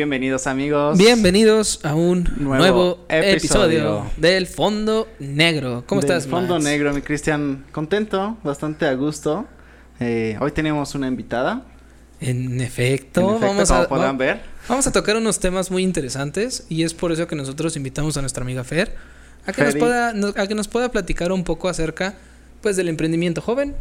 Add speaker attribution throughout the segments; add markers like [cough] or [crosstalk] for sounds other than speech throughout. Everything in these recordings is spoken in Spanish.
Speaker 1: Bienvenidos amigos.
Speaker 2: Bienvenidos a un nuevo, episodio. del Fondo Negro. ¿Cómo
Speaker 1: del
Speaker 2: estás?
Speaker 1: Fondo Negro, mi Cristian. Contento, bastante a gusto. Eh, hoy tenemos una invitada.
Speaker 2: En efecto,
Speaker 1: En efecto,
Speaker 2: vamos
Speaker 1: como
Speaker 2: a
Speaker 1: ver.
Speaker 2: vamos a tocar unos temas muy interesantes y es por eso que nosotros invitamos a nuestra amiga Fer a que nos pueda a que nos pueda platicar un poco acerca pues del emprendimiento joven,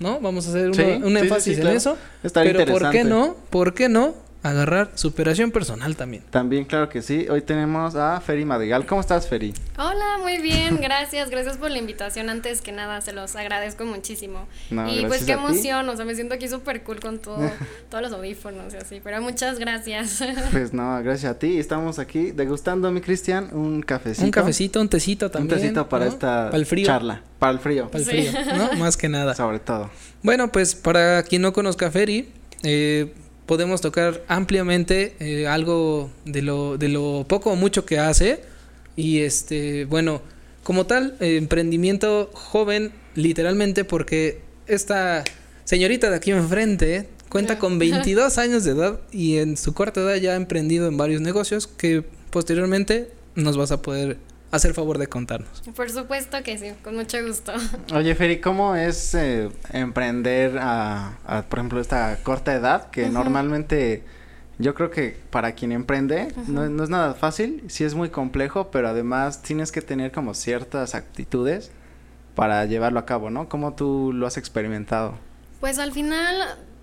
Speaker 2: ¿no? Vamos a hacer
Speaker 1: Sí,
Speaker 2: una- un
Speaker 1: sí,
Speaker 2: énfasis
Speaker 1: sí,
Speaker 2: en eso.
Speaker 1: Estaría
Speaker 2: pero ¿por qué no? ¿Por qué no agarrar superación personal también?
Speaker 1: También, claro que sí. Hoy tenemos a Feri Madrigal. ¿Cómo estás, Feri?
Speaker 3: Hola, muy bien, gracias, gracias por la invitación. Antes que nada, se los agradezco muchísimo.
Speaker 1: No,
Speaker 3: y pues qué emoción, o sea, me siento aquí súper cool con todo, [laughs] todos los audífonos y así, pero muchas gracias. [laughs]
Speaker 1: Pues no, gracias a ti. Estamos aquí degustando, mi Cristian, un cafecito.
Speaker 2: Un cafecito, un tecito
Speaker 1: Un
Speaker 2: también.
Speaker 1: tecito para
Speaker 2: ¿no?
Speaker 1: esta
Speaker 2: Para el frío.
Speaker 1: charla. Para el frío.
Speaker 2: Para el
Speaker 3: Sí.
Speaker 2: frío, ¿no? Más que nada.
Speaker 1: Sobre todo.
Speaker 2: Bueno, pues para quien no conozca a Feri, eh, podemos tocar ampliamente eh, algo de lo, de lo poco o mucho que hace. Y este, bueno, como tal, eh, emprendimiento joven, literalmente, porque esta señorita de aquí enfrente cuenta con [laughs] 22 años de edad y en su corta edad ya ha emprendido en varios negocios que posteriormente nos vas a poder hacer favor de contarnos.
Speaker 3: Por supuesto que sí, con mucho gusto. [laughs]
Speaker 1: Oye, Feri, ¿cómo es eh, emprender a, a, por ejemplo, esta corta edad? Que normalmente yo creo que para quien emprende no, no es nada fácil, sí es muy complejo, pero además tienes que tener como ciertas actitudes para llevarlo a cabo, ¿no? ¿Cómo tú lo has experimentado?
Speaker 3: Pues al final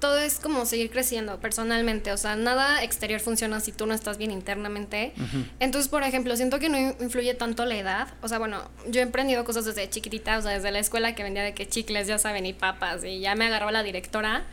Speaker 3: todo es como seguir creciendo personalmente, o sea, nada exterior funciona si tú no estás bien internamente. Entonces, por ejemplo, siento que no in- influye tanto la edad. O sea, bueno, yo he emprendido cosas desde chiquitita, o sea, desde la escuela que vendía de que chicles, ya saben, y papas, y ya me agarró la directora.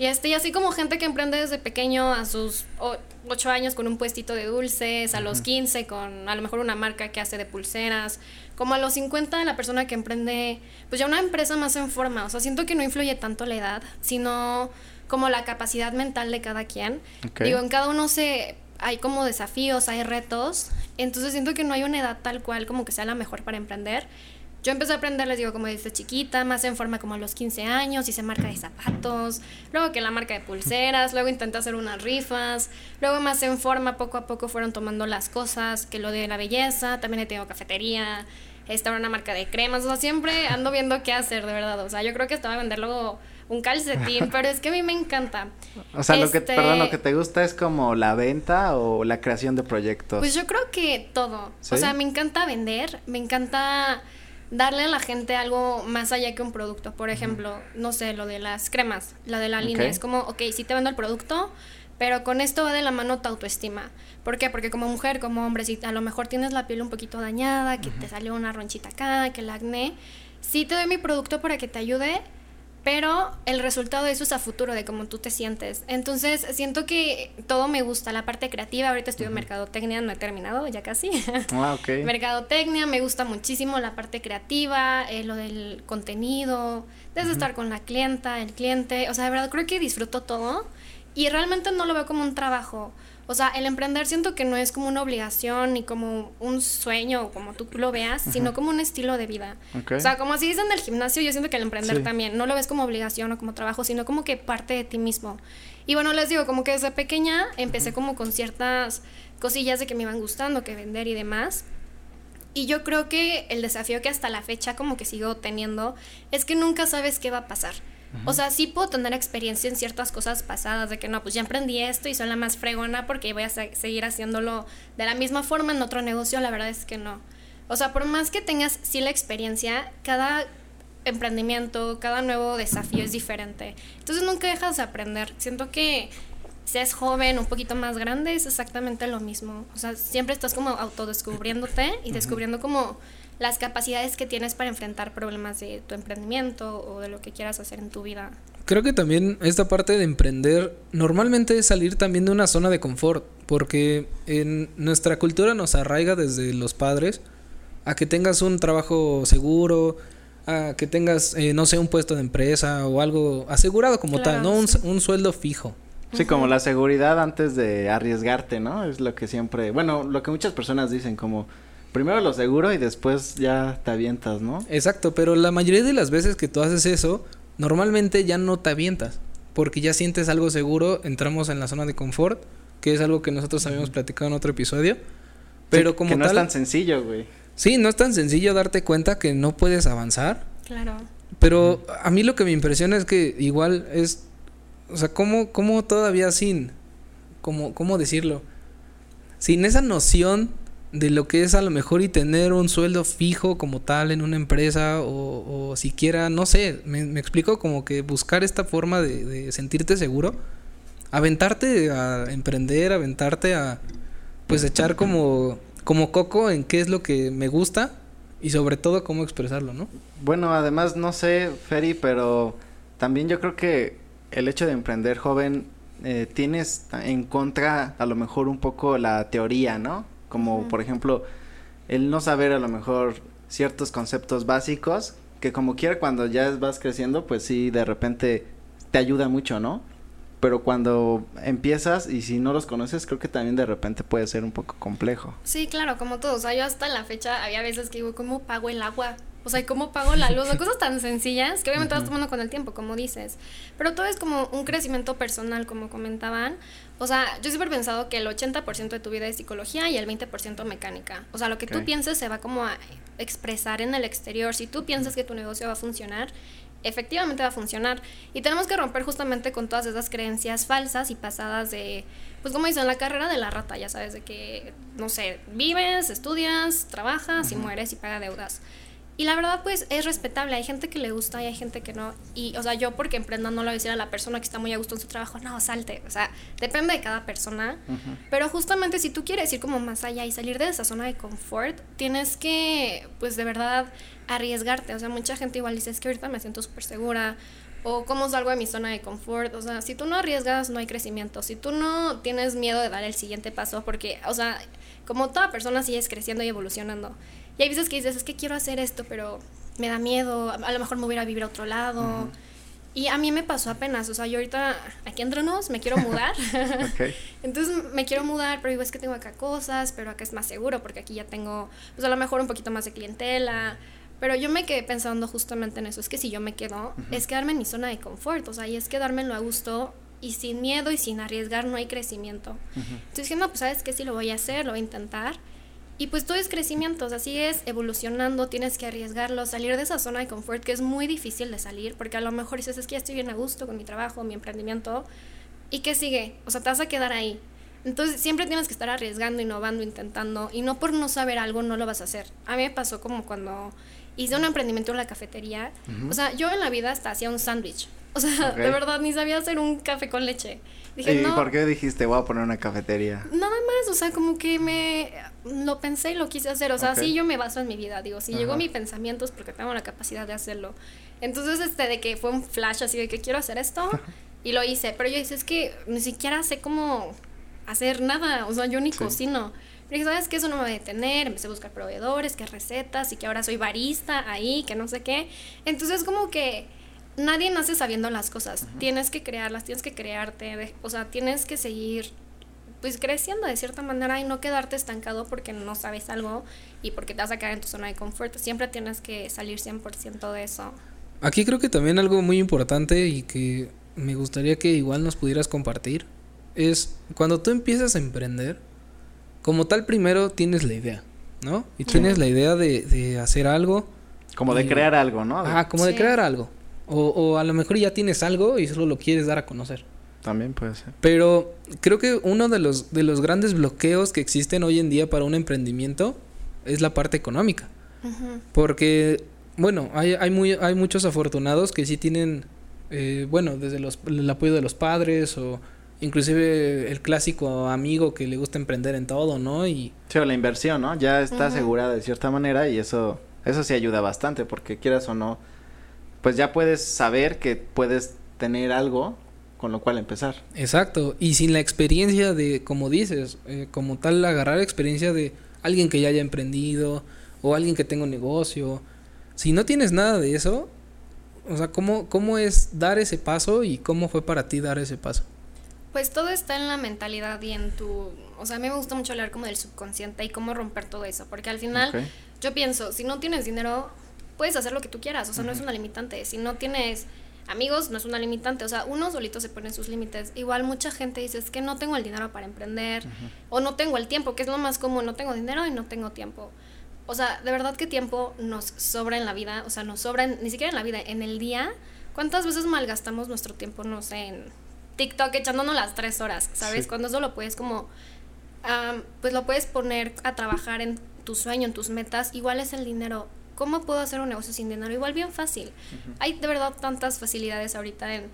Speaker 3: Y este, y así como gente que emprende desde pequeño a sus o- ocho años con un puestito de dulces, a los 15 con a lo mejor una marca que hace de pulseras, como a los 50 la persona que emprende pues ya una empresa más en forma, o sea, siento que no influye tanto la edad, sino como la capacidad mental de cada quien.
Speaker 1: Ok.
Speaker 3: Digo, en cada uno se hay como desafíos, hay retos, entonces siento que no hay una edad tal cual como que sea la mejor para emprender. Yo empecé a aprender, les digo, como desde chiquita, más en forma como a los 15 años, hice marca de zapatos, luego que la marca de pulseras, luego intenté hacer unas rifas, luego más en forma, poco a poco fueron tomando las cosas, que lo de la belleza, también he tenido cafetería, estaba una marca de cremas, o sea, siempre ando viendo qué hacer, de verdad, o sea, yo creo que estaba a vender luego un calcetín, pero es que a mí me encanta.
Speaker 1: O sea, lo que,
Speaker 3: Este-
Speaker 1: perdón, lo que te gusta es como la venta o la creación de proyectos.
Speaker 3: Pues yo creo que todo.
Speaker 1: ¿Sí?
Speaker 3: O sea, me encanta vender, me encanta darle a la gente algo más allá que un producto. Por ejemplo, no sé, lo de las cremas, la de la línea. Es como, ok, sí te vendo el producto, pero con esto va de la mano tu autoestima. ¿Por qué? Porque como mujer, como hombre, si a lo mejor tienes la piel un poquito dañada, que te salió una ronchita acá, que el acné, sí te doy mi producto para que te ayude, pero el resultado de eso es a futuro, de cómo tú te sientes. Entonces, siento que todo me gusta, la parte creativa. Ahorita estudio mercadotecnia, no he terminado, ya casi. [laughs]
Speaker 1: Ah, ok.
Speaker 3: Mercadotecnia, me gusta muchísimo la parte creativa, eh, lo del contenido, desde estar con la clienta, el cliente. O sea, de verdad creo que disfruto todo y realmente no lo veo como un trabajo. O sea, el emprender siento que no es como una obligación ni como un sueño o como tú lo veas, sino como un estilo de vida. O sea, como así dicen del gimnasio, yo siento que el emprender
Speaker 2: Sí.
Speaker 3: también no lo ves como obligación o como trabajo, sino como que parte de ti mismo. Y bueno, les digo, como que desde pequeña empecé como con ciertas cosillas de que me iban gustando, que vender y demás. Y yo creo que el desafío que hasta la fecha como que sigo teniendo es que nunca sabes qué va a pasar. O sea, sí puedo tener experiencia en ciertas cosas pasadas de que no, pues ya emprendí esto y soy la más fregona porque voy a se- seguir haciéndolo de la misma forma en otro negocio, la verdad es que no. O sea, por más que tengas sí la experiencia, cada emprendimiento, cada nuevo desafío es diferente. Entonces nunca dejas de aprender. Siento que seas joven, un poquito más grande, es exactamente lo mismo. O sea, siempre estás como autodescubriéndote y descubriendo como las capacidades que tienes para enfrentar problemas de tu emprendimiento o de lo que quieras hacer en tu vida.
Speaker 2: Creo que también esta parte de emprender normalmente es salir también de una zona de confort, porque en nuestra cultura nos arraiga desde los padres a que tengas un trabajo seguro, a que tengas, eh, no sé, un puesto de empresa o algo asegurado como tal, ¿no? Un,
Speaker 3: sí.
Speaker 2: un sueldo fijo.
Speaker 1: Sí, como la seguridad antes de arriesgarte, ¿no? Es lo que siempre, bueno, lo que muchas personas dicen, como primero lo seguro y después ya te avientas, ¿no?
Speaker 2: Exacto, pero la mayoría de las veces que tú haces eso, normalmente ya no te avientas, porque ya sientes algo seguro, entramos en la zona de confort que es algo que nosotros habíamos platicado en otro episodio. Pero como
Speaker 1: que no
Speaker 2: tal,
Speaker 1: es tan sencillo, güey.
Speaker 2: Sí, no es tan sencillo darte cuenta que no puedes avanzar.
Speaker 3: Claro.
Speaker 2: Pero a mí lo que me impresiona es que igual es, o sea, cómo, cómo todavía sin, cómo, cómo decirlo, sin esa noción de lo que es a lo mejor y tener un sueldo fijo como tal en una empresa o, o siquiera, no sé, me, explico como que buscar esta forma de, de sentirte seguro, aventarte a emprender, aventarte a pues echar como, como coco en qué es lo que me gusta y sobre todo cómo expresarlo, ¿no?
Speaker 1: Bueno, además no sé, Ferry, pero también yo creo que el hecho de emprender joven eh, tienes en contra a lo mejor un poco la teoría, ¿no? Como uh -huh. por ejemplo el no saber a lo mejor ciertos conceptos básicos que como quiera cuando ya vas creciendo pues sí de repente te ayuda mucho, ¿no? Pero cuando empiezas y si no los conoces, creo que también de repente puede ser un poco complejo.
Speaker 3: Sí, claro, como todo. O sea, yo hasta la fecha había veces que digo, ¿cómo pago el agua? O sea, ¿cómo pago la luz? O cosas tan sencillas que obviamente uh -huh. vas tomando con el tiempo, como dices. Pero todo es como un crecimiento personal, como comentaban. O sea, yo siempre he pensado que el 80% de tu vida es psicología y el 20% mecánica. O sea, lo que okay. tú pienses se va como a expresar en el exterior. Si tú piensas que tu negocio va a funcionar, efectivamente va a funcionar. Y tenemos que romper justamente con todas esas creencias falsas y pasadas de, pues como dicen, la carrera de la rata, ya sabes, de que, no sé, vives, estudias, trabajas uh -huh. y mueres y paga deudas. Y la verdad, pues, es respetable. Hay gente que le gusta y hay gente que no. Y, o sea, yo porque emprenda no le voy a decir a la persona que está muy a gusto en su trabajo, no, salte. O sea, depende de cada persona. Uh -huh. Pero justamente si tú quieres ir como más allá y salir de esa zona de confort, tienes que, pues, de verdad, arriesgarte. O sea, mucha gente igual dice, es que ahorita me siento súper segura. O cómo salgo de mi zona de confort. O sea, si tú no arriesgas, no hay crecimiento. Si tú no tienes miedo de dar el siguiente paso, porque, o sea, como toda persona sigues creciendo y evolucionando. Y hay veces que dices, es que quiero hacer esto, pero me da miedo, a lo mejor me voy a vivir a otro lado. Uh -huh. Y a mí me pasó apenas, o sea, yo ahorita, aquí entre nos, me quiero mudar. [laughs] okay. Entonces me quiero mudar, pero digo, es que tengo acá cosas, pero acá es más seguro, porque aquí ya tengo, pues a lo mejor un poquito más de clientela. Pero yo me quedé pensando justamente en eso, es que si yo me quedo, uh -huh. es quedarme en mi zona de confort, o sea, y es quedármelo a gusto y sin miedo y sin arriesgar no hay crecimiento. Uh -huh. Entonces dije, no, pues sabes que sí lo voy a hacer, lo voy a intentar. Y pues todo es crecimiento, o sea, sigues evolucionando, tienes que arriesgarlo, salir de esa zona de confort que es muy difícil de salir, porque a lo mejor dices, es que ya estoy bien a gusto con mi trabajo, mi emprendimiento, ¿y qué sigue? O sea, te vas a quedar ahí. Entonces siempre tienes que estar arriesgando, innovando, intentando, y no por no saber algo no lo vas a hacer. A mí me pasó como cuando hice un emprendimiento en la cafetería, uh -huh. o sea, yo en la vida hasta hacía un sándwich, o sea, okay. de verdad ni sabía hacer un café con leche.
Speaker 1: Dije, ¿Y no, por qué dijiste, voy a poner una cafetería?
Speaker 3: Nada más, o sea, como que me lo pensé y lo quise hacer. O sea, okay. sí yo me baso en mi vida. Digo, si Ajá. llegó mi pensamiento es porque tengo la capacidad de hacerlo. Entonces, este, de que fue un flash así de que quiero hacer esto y lo hice. Pero yo dije, es que ni siquiera sé cómo hacer nada. O sea, yo ni sí. cocino. Pero dije, ¿sabes qué? Eso no me va a detener. Empecé a buscar proveedores, qué recetas y que ahora soy barista ahí, que no sé qué. Entonces, como que nadie nace sabiendo las cosas. Uh -huh. Tienes que crearlas, tienes que crearte, o sea, tienes que seguir pues creciendo de cierta manera y no quedarte estancado porque no sabes algo y porque te vas a quedar en tu zona de confort. Siempre tienes que salir 100% de eso.
Speaker 2: Aquí creo que también algo muy importante y que me gustaría que igual nos pudieras compartir es cuando tú empiezas a emprender, como tal primero tienes la idea, ¿no? Y tienes la idea de, de hacer algo.
Speaker 1: Como de crear algo, ¿no?
Speaker 2: Ah, como sí. de crear algo. O, o, a lo mejor ya tienes algo y solo lo quieres dar a conocer.
Speaker 1: También puede ser.
Speaker 2: Pero creo que uno de los, de los grandes bloqueos que existen hoy en día para un emprendimiento es la parte económica. Uh -huh. Porque, bueno, hay, hay, muy, hay muchos afortunados que sí tienen, eh, bueno, desde los, el apoyo de los padres o inclusive el clásico amigo que le gusta emprender en todo, ¿no? Y...
Speaker 1: Sí, o la inversión, ¿no? Ya está uh -huh. asegurada de cierta manera y eso, eso sí ayuda bastante porque quieras o no pues ya puedes saber que puedes tener algo con lo cual empezar.
Speaker 2: Exacto, y sin la experiencia de, como dices, eh, como tal, agarrar experiencia de alguien que ya haya emprendido o alguien que tenga un negocio. Si no tienes nada de eso, o sea, ¿cómo, ¿cómo es dar ese paso y cómo fue para ti dar ese paso?
Speaker 3: Pues todo está en la mentalidad y en tu... O sea, a mí me gusta mucho hablar como del subconsciente y cómo romper todo eso, porque al final okay. yo pienso, si no tienes dinero, puedes hacer lo que tú quieras, o sea, uh -huh. no es una limitante. Si no tienes amigos no es una limitante, o sea, uno solito se pone sus límites. Igual mucha gente dice, es que no tengo el dinero para emprender, o no tengo el tiempo, que es lo más común, no tengo dinero y no tengo tiempo. O sea, de verdad que tiempo nos sobra en la vida, o sea, nos sobra ni siquiera en la vida, en el día. ¿Cuántas veces malgastamos nuestro tiempo, no sé, en TikTok echándonos las tres horas, ¿sabes? Cuando eso lo puedes como, pues lo puedes poner a trabajar en tu sueño, en tus metas, igual es el dinero. ¿Cómo puedo hacer un negocio sin dinero? Igual bien fácil. Hay de verdad tantas facilidades ahorita en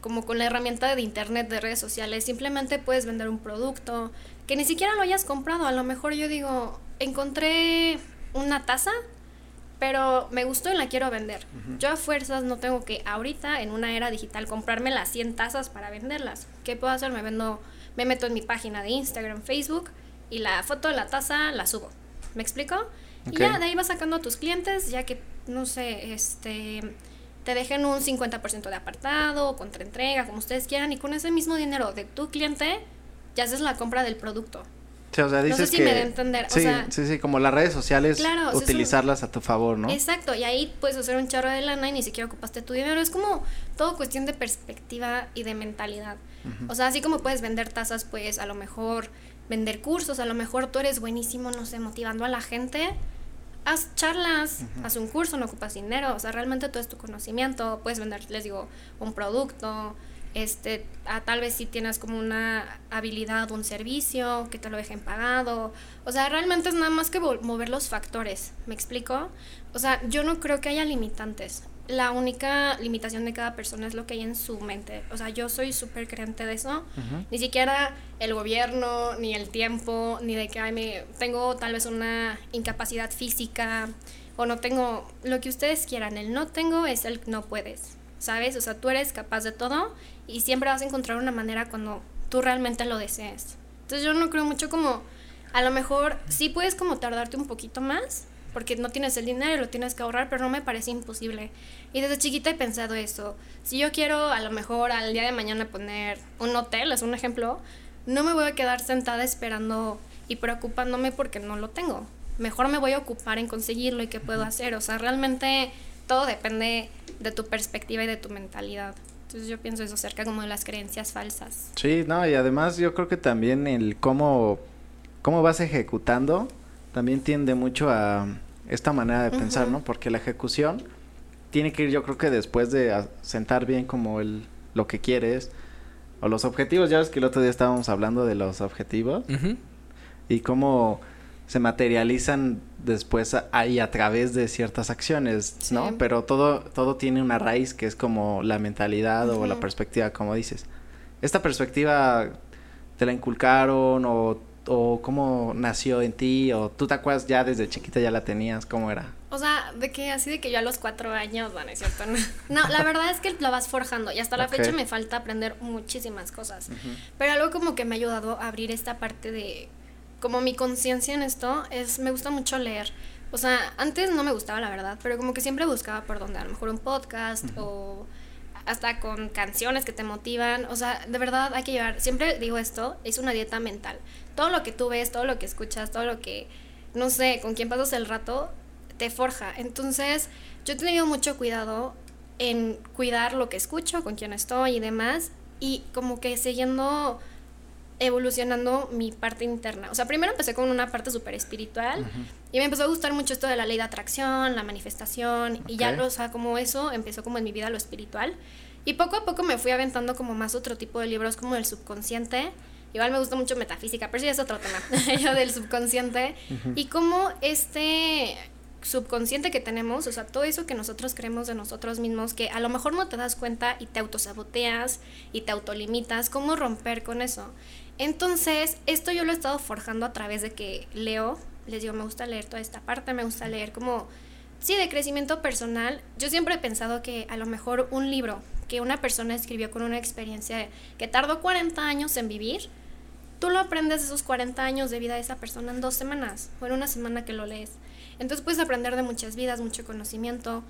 Speaker 3: como con la herramienta de internet, de redes sociales, simplemente puedes vender un producto que ni siquiera lo hayas comprado. A lo mejor yo digo, encontré una taza, pero me gustó y la quiero vender. Yo a fuerzas no tengo que ahorita en una era digital comprarme las 100 tazas para venderlas. ¿Qué puedo hacer? Me vendo, me meto en mi página de Instagram, Facebook y la foto de la taza la subo. ¿Me explico? Y ya de ahí vas sacando a tus clientes, ya que no sé, este te dejen un 50% de apartado, contra entrega, como ustedes quieran, y con ese mismo dinero de tu cliente, ya haces la compra del producto.
Speaker 1: Sí, o sea, dices
Speaker 3: no sé si
Speaker 1: que,
Speaker 3: me da a entender.
Speaker 1: Sí,
Speaker 3: o sea,
Speaker 1: sí, sí, como las redes sociales,
Speaker 3: Claro, o sea,
Speaker 1: utilizarlas a tu favor, ¿no?
Speaker 3: Exacto, y ahí puedes hacer un chorro de lana y ni siquiera ocupaste tu dinero. Es como todo cuestión de perspectiva y de mentalidad. O sea, así como puedes vender tazas, pues a lo mejor vender cursos, a lo mejor tú eres buenísimo, no sé, motivando a la gente haz charlas, haz un curso, no ocupas dinero, o sea, realmente todo es tu conocimiento, puedes vender, les digo, un producto, este, a, tal vez si tienes como una habilidad, un servicio, que te lo dejen pagado, o sea, realmente es nada más que mover los factores, ¿me explico? O sea, yo no creo que haya limitantes, la única limitación de cada persona es lo que hay en su mente. O sea, yo soy súper creyente de eso. Ni siquiera el gobierno, ni el tiempo, ni de que ay, me, tengo tal vez una incapacidad física o no tengo lo que ustedes quieran. El no tengo es el no puedes. ¿Sabes? O sea, tú eres capaz de todo y siempre vas a encontrar una manera cuando tú realmente lo desees. Entonces yo no creo mucho como, a lo mejor sí puedes como tardarte un poquito más, porque no tienes el dinero lo tienes que ahorrar, pero no me parece imposible. Y desde chiquita he pensado eso. Si yo quiero a lo mejor al día de mañana poner un hotel, es un ejemplo, no me voy a quedar sentada esperando y preocupándome porque no lo tengo. Mejor me voy a ocupar en conseguirlo y qué puedo hacer. O sea, realmente todo depende de tu perspectiva y de tu mentalidad. Entonces yo pienso eso acerca como de las creencias falsas.
Speaker 1: Sí, no, y además yo creo que también el cómo, cómo vas ejecutando también tiende mucho a esta manera de pensar, ¿no? Porque la ejecución tiene que ir, yo creo que después de sentar bien como el lo que quieres o los objetivos. Ya ves que el otro día estábamos hablando de los objetivos y cómo se materializan después ahí a través de ciertas acciones, ¿no? Pero todo todo tiene una raíz que es como la mentalidad o la perspectiva, como dices. Esta perspectiva te la inculcaron o o cómo nació en ti o tú te acuerdas ya desde chiquita ya la tenías, cómo era?
Speaker 3: O sea, de que así de que yo a los cuatro años, bueno, es cierto. No, la verdad es que la vas forjando y hasta la fecha me falta aprender muchísimas cosas. Pero algo como que me ha ayudado a abrir esta parte de, como mi conciencia en esto, es, me gusta mucho leer. O sea, antes no me gustaba la verdad, pero como que siempre buscaba por donde, a lo mejor un podcast o hasta con canciones que te motivan. O sea, de verdad hay que llevar, siempre digo esto, es una dieta mental. Todo lo que tú ves, todo lo que escuchas, todo lo que, no sé, con quién pasas el rato, te forja. Entonces, yo he tenido mucho cuidado en cuidar lo que escucho, con quién estoy y demás, y como que siguiendo evolucionando mi parte interna. O sea, primero empecé con una parte súper espiritual y me empezó a gustar mucho esto de la ley de atracción, la manifestación y ya, o sea, como eso empezó como en mi vida lo espiritual. Y poco a poco me fui aventando como más otro tipo de libros como el subconsciente. Igual me gusta mucho metafísica, pero eso ya es otro tema, [laughs] yo del subconsciente. Y como este subconsciente que tenemos, o sea, todo eso que nosotros creemos de nosotros mismos, que a lo mejor no te das cuenta y te autosaboteas y te autolimitas, ¿cómo romper con eso? Entonces, esto yo lo he estado forjando a través de que leo, les digo, me gusta leer toda esta parte, me gusta leer como, sí, de crecimiento personal. Yo siempre he pensado que a lo mejor un libro que una persona escribió con una experiencia que tardó 40 años en vivir, tú lo aprendes esos 40 años de vida de esa persona en dos semanas o en una semana que lo lees. Entonces puedes aprender de muchas vidas, mucho conocimiento.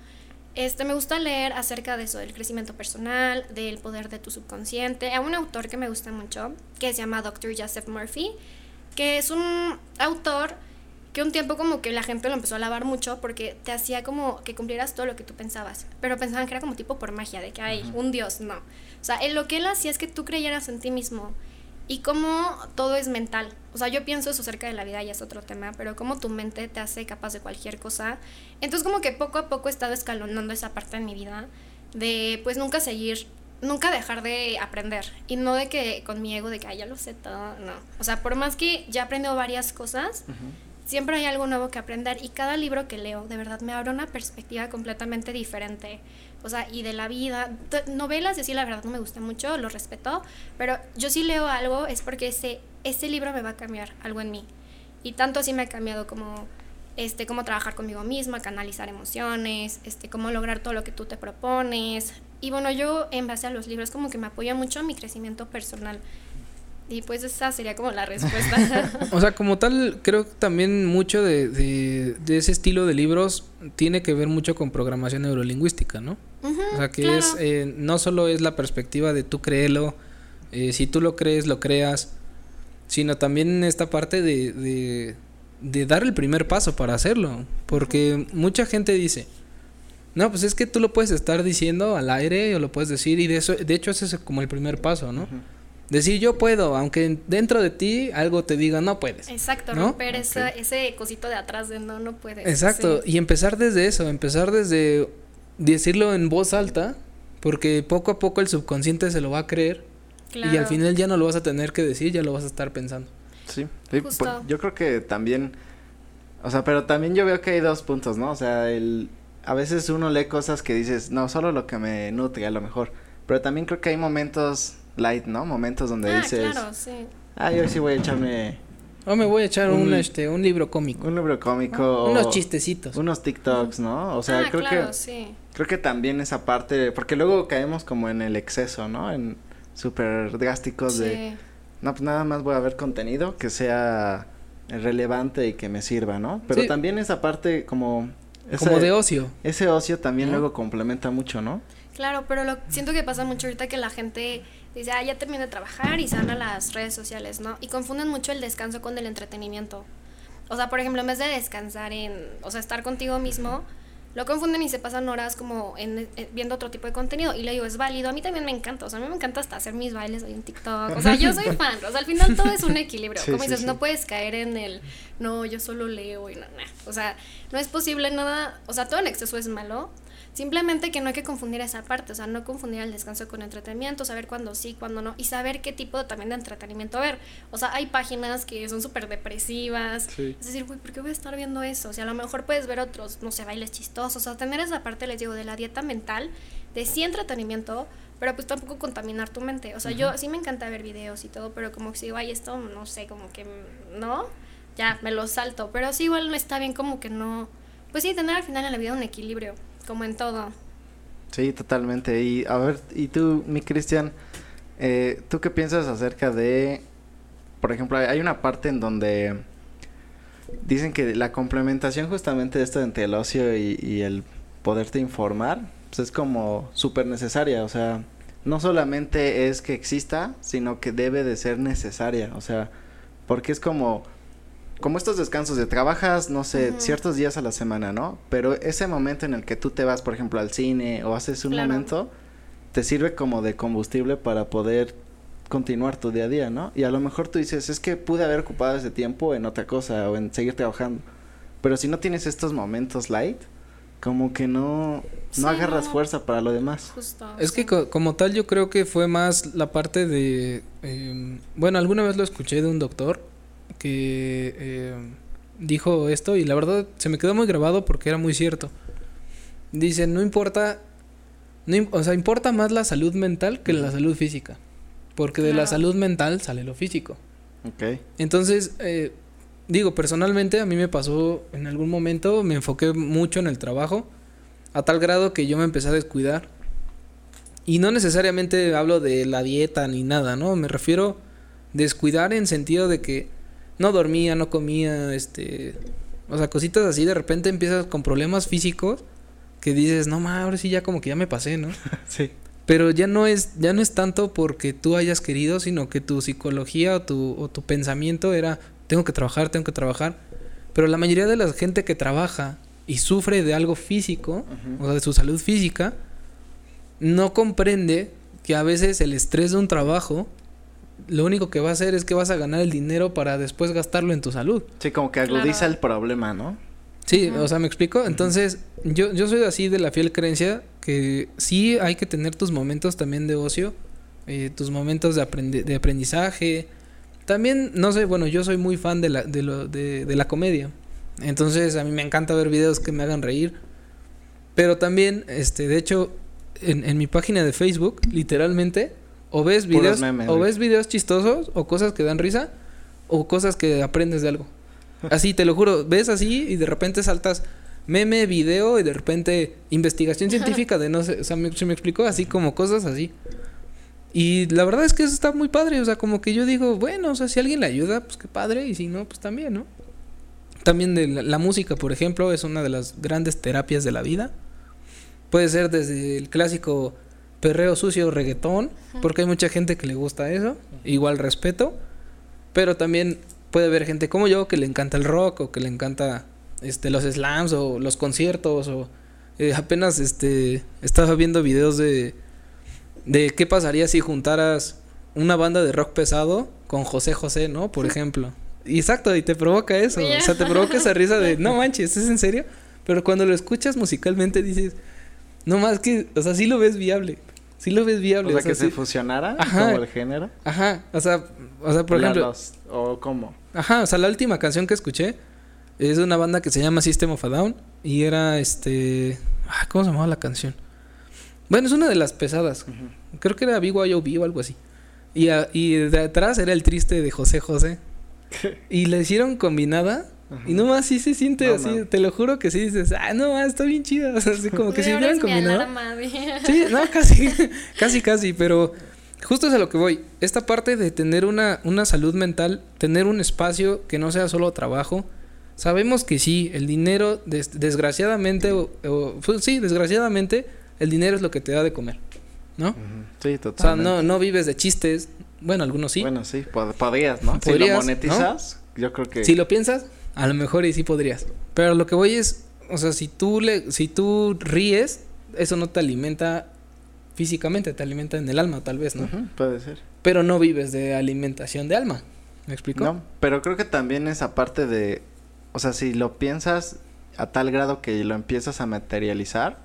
Speaker 3: Este, me gusta leer acerca de eso, del crecimiento personal, del poder de tu subconsciente. Hay un autor que me gusta mucho, que se llama Dr. Joseph Murphy, que es un autor que un tiempo como que la gente lo empezó a alabar mucho porque te hacía como que cumplieras todo lo que tú pensabas, pero pensaban que era como tipo por magia, de que hay un dios, no. O sea, lo que él hacía es que tú creyeras en ti mismo y cómo todo es mental. O sea, yo pienso eso acerca de la vida y es otro tema, pero cómo tu mente te hace capaz de cualquier cosa. Entonces como que poco a poco he estado escalonando esa parte de mi vida de pues nunca seguir, nunca dejar de aprender y no de que con mi ego de que Ay, ya lo sé todo, no. O sea, por más que ya he aprendido varias cosas, siempre hay algo nuevo que aprender y cada libro que leo de verdad me abre una perspectiva completamente diferente o sea, y de la vida. Novelas, y así la verdad no me gusta mucho, lo respeto, pero yo sí leo algo es porque ese, ese libro me va a cambiar algo en mí. Y tanto así me ha cambiado como este, cómo trabajar conmigo misma, canalizar emociones, este, cómo lograr todo lo que tú te propones. Y bueno, yo en base a los libros como que me apoya mucho mi crecimiento personal. Y pues esa sería como la respuesta. [laughs]
Speaker 2: o sea, como tal, creo que también mucho de, de, ese estilo de libros tiene que ver mucho con programación neurolingüística, ¿no? o sea, que es, eh, no solo es la perspectiva de tú créelo, eh, si tú lo crees, lo creas, sino también esta parte de, de, de dar el primer paso para hacerlo. Porque mucha gente dice, no, pues es que tú lo puedes estar diciendo al aire o lo puedes decir y de eso, de hecho ese es como el primer paso, ¿no? Decir yo puedo, aunque dentro de ti algo te diga no puedes.
Speaker 3: Exacto, romper ese cosito de atrás de no, no puedes.
Speaker 2: Exacto, y empezar desde eso, empezar desde decirlo en voz alta, porque poco a poco el subconsciente se lo va a creer y al final ya no lo vas a tener que decir, ya lo vas a estar pensando.
Speaker 1: Sí, pues, yo creo que también, o sea, pero también yo veo que hay dos puntos, ¿no? O sea, el, a veces uno lee cosas que dices, no, solo lo que me nutre a lo mejor, pero también creo que hay momentos light, ¿no? Momentos donde ah, dices, claro, sí. ah, yo sí voy a echarme...
Speaker 2: O me voy a echar un, este, un libro cómico.
Speaker 1: Un libro cómico.
Speaker 2: unos chistecitos.
Speaker 1: Unos TikToks, ¿no? O sea, ah, creo que... Sí. Creo que también esa parte, porque luego caemos como en el exceso, ¿no? En súper drásticos de... No, pues nada más voy a ver contenido que sea relevante y que me sirva, ¿no? Pero también esa parte como...
Speaker 2: como de ocio.
Speaker 1: Ese ocio también luego complementa mucho, ¿no?
Speaker 3: Claro, pero lo siento que pasa mucho ahorita que la gente dice, ah, ya terminé de trabajar y se van a las redes sociales, ¿no? Y confunden mucho el descanso con el entretenimiento. O sea, por ejemplo, en vez de descansar en, o sea, estar contigo mismo, lo confunden y se pasan horas como en, eh, viendo otro tipo de contenido. Y le digo, es válido. A mí también me encanta. O sea, a mí me encanta hasta hacer mis bailes ahí en TikTok. O sea, yo soy fan. O sea, al final todo es un equilibrio. [laughs] como dices, no puedes caer en el, no, yo solo leo y nada. O sea, no es posible nada. O sea, todo en exceso es malo. Simplemente que no hay que confundir esa parte, o sea, no confundir el descanso con entretenimiento, saber cuándo sí, cuándo no, y saber qué tipo también de entretenimiento ver. O sea, hay páginas que son súper depresivas. Es decir, güey, ¿por qué voy a estar viendo eso? O sea, a lo mejor puedes ver otros, no sé, bailes chistosos, o sea, tener esa parte, les digo, de la dieta mental, de sí entretenimiento, pero pues tampoco contaminar tu mente. O sea, yo sí me encanta ver videos y todo, pero como que si digo, ay, esto, no sé, como que no, ya me lo salto. Pero sí, igual no está bien como que no. Pues sí, tener al final en la vida un equilibrio como en todo.
Speaker 1: Sí, totalmente. Y a ver, y tú, mi Cristian, eh, ¿tú qué piensas acerca de, por ejemplo, hay una parte en donde dicen que la complementación justamente de esto entre el ocio y, el poderte informar, pues es como súper necesaria, o sea, no solamente es que exista, sino que debe de ser necesaria, o sea, porque es como como estos descansos de trabajas, no sé, ciertos días a la semana, ¿no? Pero ese momento en el que tú te vas, por ejemplo, al cine o haces un momento, te sirve como de combustible para poder continuar tu día a día, ¿no? Y a lo mejor tú dices, es que pude haber ocupado ese tiempo en otra cosa o en seguir trabajando. Pero si no tienes estos momentos light, como que no, no agarras fuerza para lo demás.
Speaker 2: es que como tal yo creo que fue más la parte de... Em, bueno, alguna vez lo escuché de un doctor que eh, dijo esto y la verdad se me quedó muy grabado porque era muy cierto. Dice, no importa, no, o sea, importa más la salud mental que la salud física. Porque de la salud mental sale lo físico.
Speaker 1: Ok.
Speaker 2: Entonces, eh, digo, personalmente a mí me pasó en algún momento, me enfoqué mucho en el trabajo, a tal grado que yo me empecé a descuidar. Y no necesariamente hablo de la dieta ni nada, ¿no? Me refiero descuidar en sentido de que no dormía, no comía, este, o sea, cositas así, de repente empiezas con problemas físicos que dices, no, ma, ahora sí ya como que ya me pasé, ¿no? [laughs]
Speaker 1: sí.
Speaker 2: Pero ya no es, ya no es tanto porque tú hayas querido, sino que tu psicología o tu, o tu pensamiento era, tengo que trabajar, tengo que trabajar. Pero la mayoría de la gente que trabaja y sufre de algo físico, o sea, de su salud física, no comprende que a veces el estrés de un trabajo lo único que va a hacer es que vas a ganar el dinero para después gastarlo en tu salud.
Speaker 1: Sí, como que agudiza el problema, ¿no?
Speaker 2: Sí, o sea, ¿me explico? Entonces, yo, yo soy así de la fiel creencia que sí hay que tener tus momentos también de ocio, eh, tus momentos de, de aprendizaje. También, no sé, bueno, yo soy muy fan de la, de, lo, de, de la comedia. Entonces, a mí me encanta ver videos que me hagan reír. Pero también, este, de hecho, en, en mi página de Facebook, literalmente, o ves videos, o ves videos chistosos, o cosas que dan risa, o cosas que aprendes de algo. [laughs] Así, te lo juro, ves así y de repente saltas meme, video y de repente investigación científica de no sé, o sea, se me explicó así como cosas así. Y la verdad es que eso está muy padre, o sea, como que yo digo, bueno, o sea, si alguien le ayuda, pues qué padre, y si no, pues también, ¿no? También de la música, por ejemplo, es una de las grandes terapias de la vida. Puede ser desde el clásico perreo sucio reggaetón, porque hay mucha gente que le gusta eso, igual respeto, pero también puede haber gente como yo que le encanta el rock o que le encanta este los slams o los conciertos o eh, apenas este estaba viendo videos de de qué pasaría si juntaras una banda de rock pesado con José José, ¿no? Por ejemplo. Exacto, y te provoca eso, o sea, te provoca esa risa de, [laughs] no manches, ¿es en serio? Pero cuando lo escuchas musicalmente dices, no más que, o sea, sí lo ves viable. Sí lo ves viable.
Speaker 1: O sea, que se fusionara como el género.
Speaker 2: Ajá, o sea, o sea, por ejemplo.
Speaker 1: o cómo.
Speaker 2: Ajá, o sea, la última canción que escuché es de una banda que se llama System of a Down y era este, ah, ¿cómo se llamaba la canción? Bueno, es una de las pesadas. Creo que era BYOB o algo así. Y, y de atrás era el triste de José José. [laughs] y le hicieron combinada y nomás sí se siente así, te lo juro que sí dices, ah, no, está bien chido. [laughs] así como que si hubieran combinado. [laughs] sí, no, casi, [laughs] casi, casi, pero justo es a lo que voy. Esta parte de tener una, una salud mental, tener un espacio que no sea solo trabajo. Sabemos que sí, el dinero, desgraciadamente, o, pues sí, desgraciadamente, el dinero es lo que te da de comer, ¿no?
Speaker 1: Sí, totalmente.
Speaker 2: O sea, no, no vives de chistes. Bueno, algunos sí.
Speaker 1: Bueno, sí, podrías, ¿no? si lo monetizas, yo creo que.
Speaker 2: Si lo piensas, a lo mejor y sí podrías. Pero lo que voy es, o sea, si tú le, si tú ríes, eso no te alimenta físicamente, te alimenta en el alma, tal vez, ¿no?
Speaker 1: puede ser.
Speaker 2: Pero no vives de alimentación de alma. ¿Me explico? No,
Speaker 1: pero creo que también esa parte de, o sea, si lo piensas a tal grado que lo empiezas a materializar,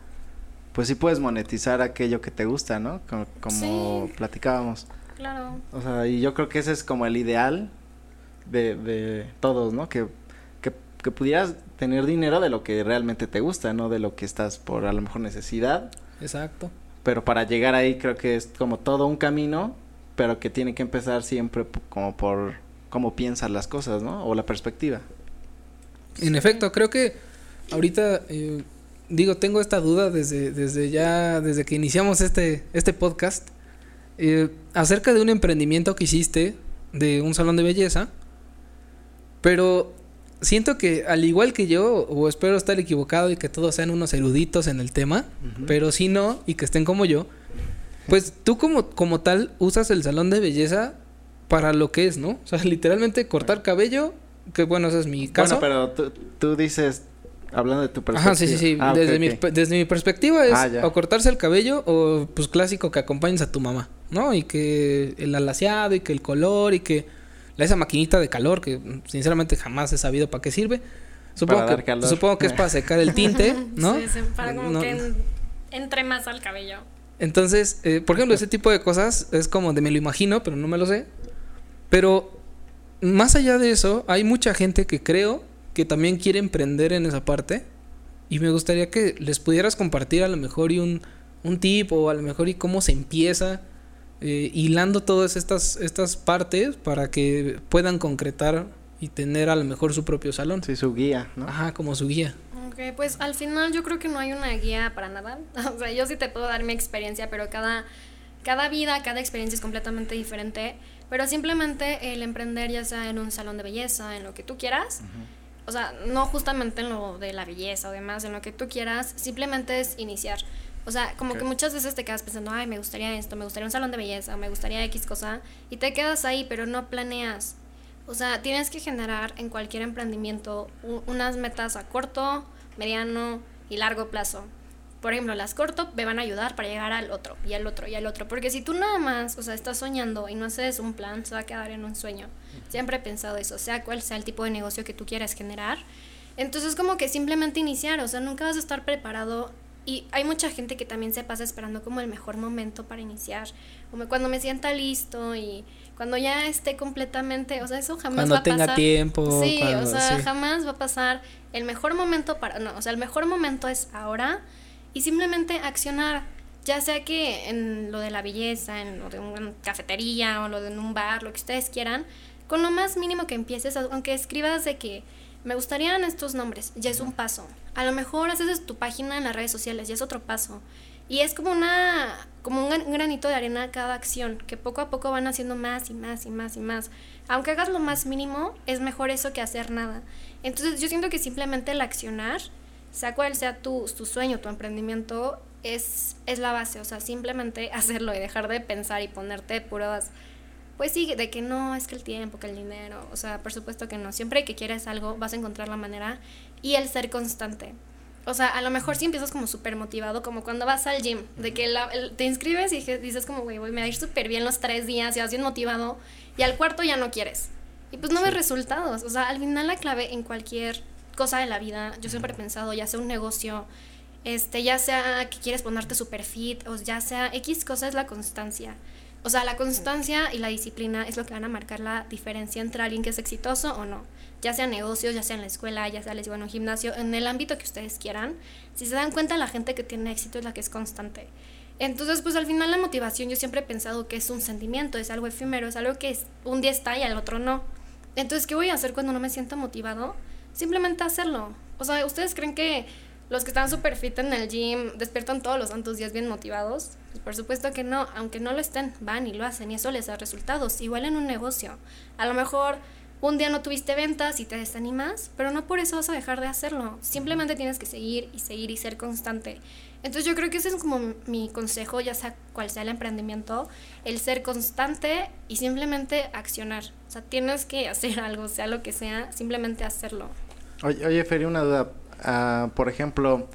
Speaker 1: pues sí puedes monetizar aquello que te gusta, ¿no? Como, platicábamos.
Speaker 3: Claro.
Speaker 1: O sea, y yo creo que ese es como el ideal de, de todos, ¿no? Que que pudieras tener dinero de lo que realmente te gusta, no de lo que estás por a lo mejor necesidad.
Speaker 2: Exacto.
Speaker 1: Pero para llegar ahí creo que es como todo un camino, pero que tiene que empezar siempre como por cómo piensas las cosas, ¿no? O la perspectiva.
Speaker 2: En efecto, creo que ahorita eh, digo, tengo esta duda desde, desde ya, desde que iniciamos este, este podcast, eh, acerca de un emprendimiento que hiciste de un salón de belleza, pero siento que al igual que yo, o espero estar equivocado y que todos sean unos eruditos en el tema, pero si no, y que estén como yo, pues tú como, como tal usas el salón de belleza para lo que es, ¿no? O sea, [laughs] literalmente cortar cabello, que bueno, ese es mi caso.
Speaker 1: Bueno, pero tú, dices, hablando de tu perspectiva. Ajá,
Speaker 2: sí, sí, sí. Ah, desde, Mi, desde mi perspectiva es ah, o cortarse el cabello o pues clásico que acompañes a tu mamá, ¿no? Y que el alaciado y que el color y que esa maquinita de calor que sinceramente jamás he sabido para qué sirve. Supongo, que, supongo que es para secar el tinte, [laughs] ¿no?
Speaker 3: Sí, para como que entre más al cabello.
Speaker 2: Entonces, eh, por ejemplo, ese tipo de cosas es como de me lo imagino, pero no me lo sé. Pero más allá de eso, hay mucha gente que creo que también quiere emprender en esa parte. Y me gustaría que les pudieras compartir a lo mejor y un, un tip o a lo mejor y cómo se empieza eh, hilando todas estas, estas partes para que puedan concretar y tener a lo mejor su propio salón.
Speaker 1: Sí, su guía, ¿no?
Speaker 2: Ajá, como su guía.
Speaker 3: Ok, pues al final yo creo que no hay una guía para nada. [laughs] O sea, yo sí te puedo dar mi experiencia, pero cada, cada vida, cada experiencia es completamente diferente. Pero simplemente el emprender, ya sea en un salón de belleza, en lo que tú quieras, o sea, no justamente en lo de la belleza o demás, en lo que tú quieras, simplemente es iniciar. O sea, como que muchas veces te quedas pensando, ay, me gustaría esto, me gustaría un salón de belleza, me gustaría X cosa, y te quedas ahí, pero no planeas. O sea, tienes que generar en cualquier emprendimiento unas metas a corto, mediano y largo plazo. Por ejemplo, las corto me van a ayudar para llegar al otro y al otro y al otro. Porque si tú nada más, o sea, estás soñando y no haces un plan, se va a quedar en un sueño. Siempre he pensado eso, sea cual sea el tipo de negocio que tú quieras generar. Entonces, como que simplemente iniciar, o sea, nunca vas a estar preparado y hay mucha gente que también se pasa esperando como el mejor momento para iniciar, como cuando me sienta listo y cuando ya esté completamente, o sea, eso jamás va a pasar. tenga
Speaker 2: tiempo.
Speaker 3: Sí, o sea, jamás va a pasar el mejor momento para, no, o sea, el mejor momento es ahora y simplemente accionar, ya sea que en lo de la belleza, en lo de una cafetería o lo de un bar, lo que ustedes quieran, con lo más mínimo que empieces, aunque escribas de que me gustarían estos nombres, ya es un paso. A lo mejor haces tu página en las redes sociales, ya es otro paso. Y es como una como un granito de arena cada acción, que poco a poco van haciendo más y más y más y más. Aunque hagas lo más mínimo, es mejor eso que hacer nada. Entonces yo siento que simplemente el accionar, sea cual sea tu, tu sueño, tu emprendimiento, es, es la base. O sea, simplemente [laughs] hacerlo y dejar de pensar y ponerte pruebas pues sí, de que no, es que el tiempo, que el dinero, o sea, por supuesto que no. Siempre que quieres algo, vas a encontrar la manera y el ser constante. O sea, a lo mejor si empiezas como súper motivado, como cuando vas al gym, de que te inscribes y dices como, güey, me va a ir súper bien los tres días y vas bien motivado y al cuarto ya no quieres. Y pues no ves resultados. O sea, al final la clave en cualquier cosa de la vida, yo siempre he pensado, ya sea un negocio, este, ya sea que quieres ponerte super fit, o ya sea X cosa es la constancia. O sea, la constancia y la disciplina es lo que van a marcar la diferencia entre alguien que es exitoso o no. Ya sea negocios, ya sea en la escuela, ya sea les digo en un gimnasio, en el ámbito que ustedes quieran. Si se dan cuenta, la gente que tiene éxito es la que es constante. Entonces, pues al final la motivación yo siempre he pensado que es un sentimiento, es algo efímero, es algo que un día está y al otro no. Entonces, ¿qué voy a hacer cuando no me siento motivado? Simplemente hacerlo. O sea, ¿ustedes creen que los que están súper fit en el gym despiertan todos los santos días bien motivados. Por supuesto que no, aunque no lo estén, van y lo hacen y eso les da resultados. Igual en un negocio. A lo mejor un día no tuviste ventas y te desanimas, pero no por eso vas a dejar de hacerlo. Simplemente tienes que seguir y seguir y ser constante. Entonces yo creo que ese es como mi consejo, ya sea cual sea el emprendimiento, el ser constante y simplemente accionar. O sea, tienes que hacer [laughs] algo, sea lo que sea, simplemente hacerlo.
Speaker 1: Oye, oye una duda. Ah, por ejemplo,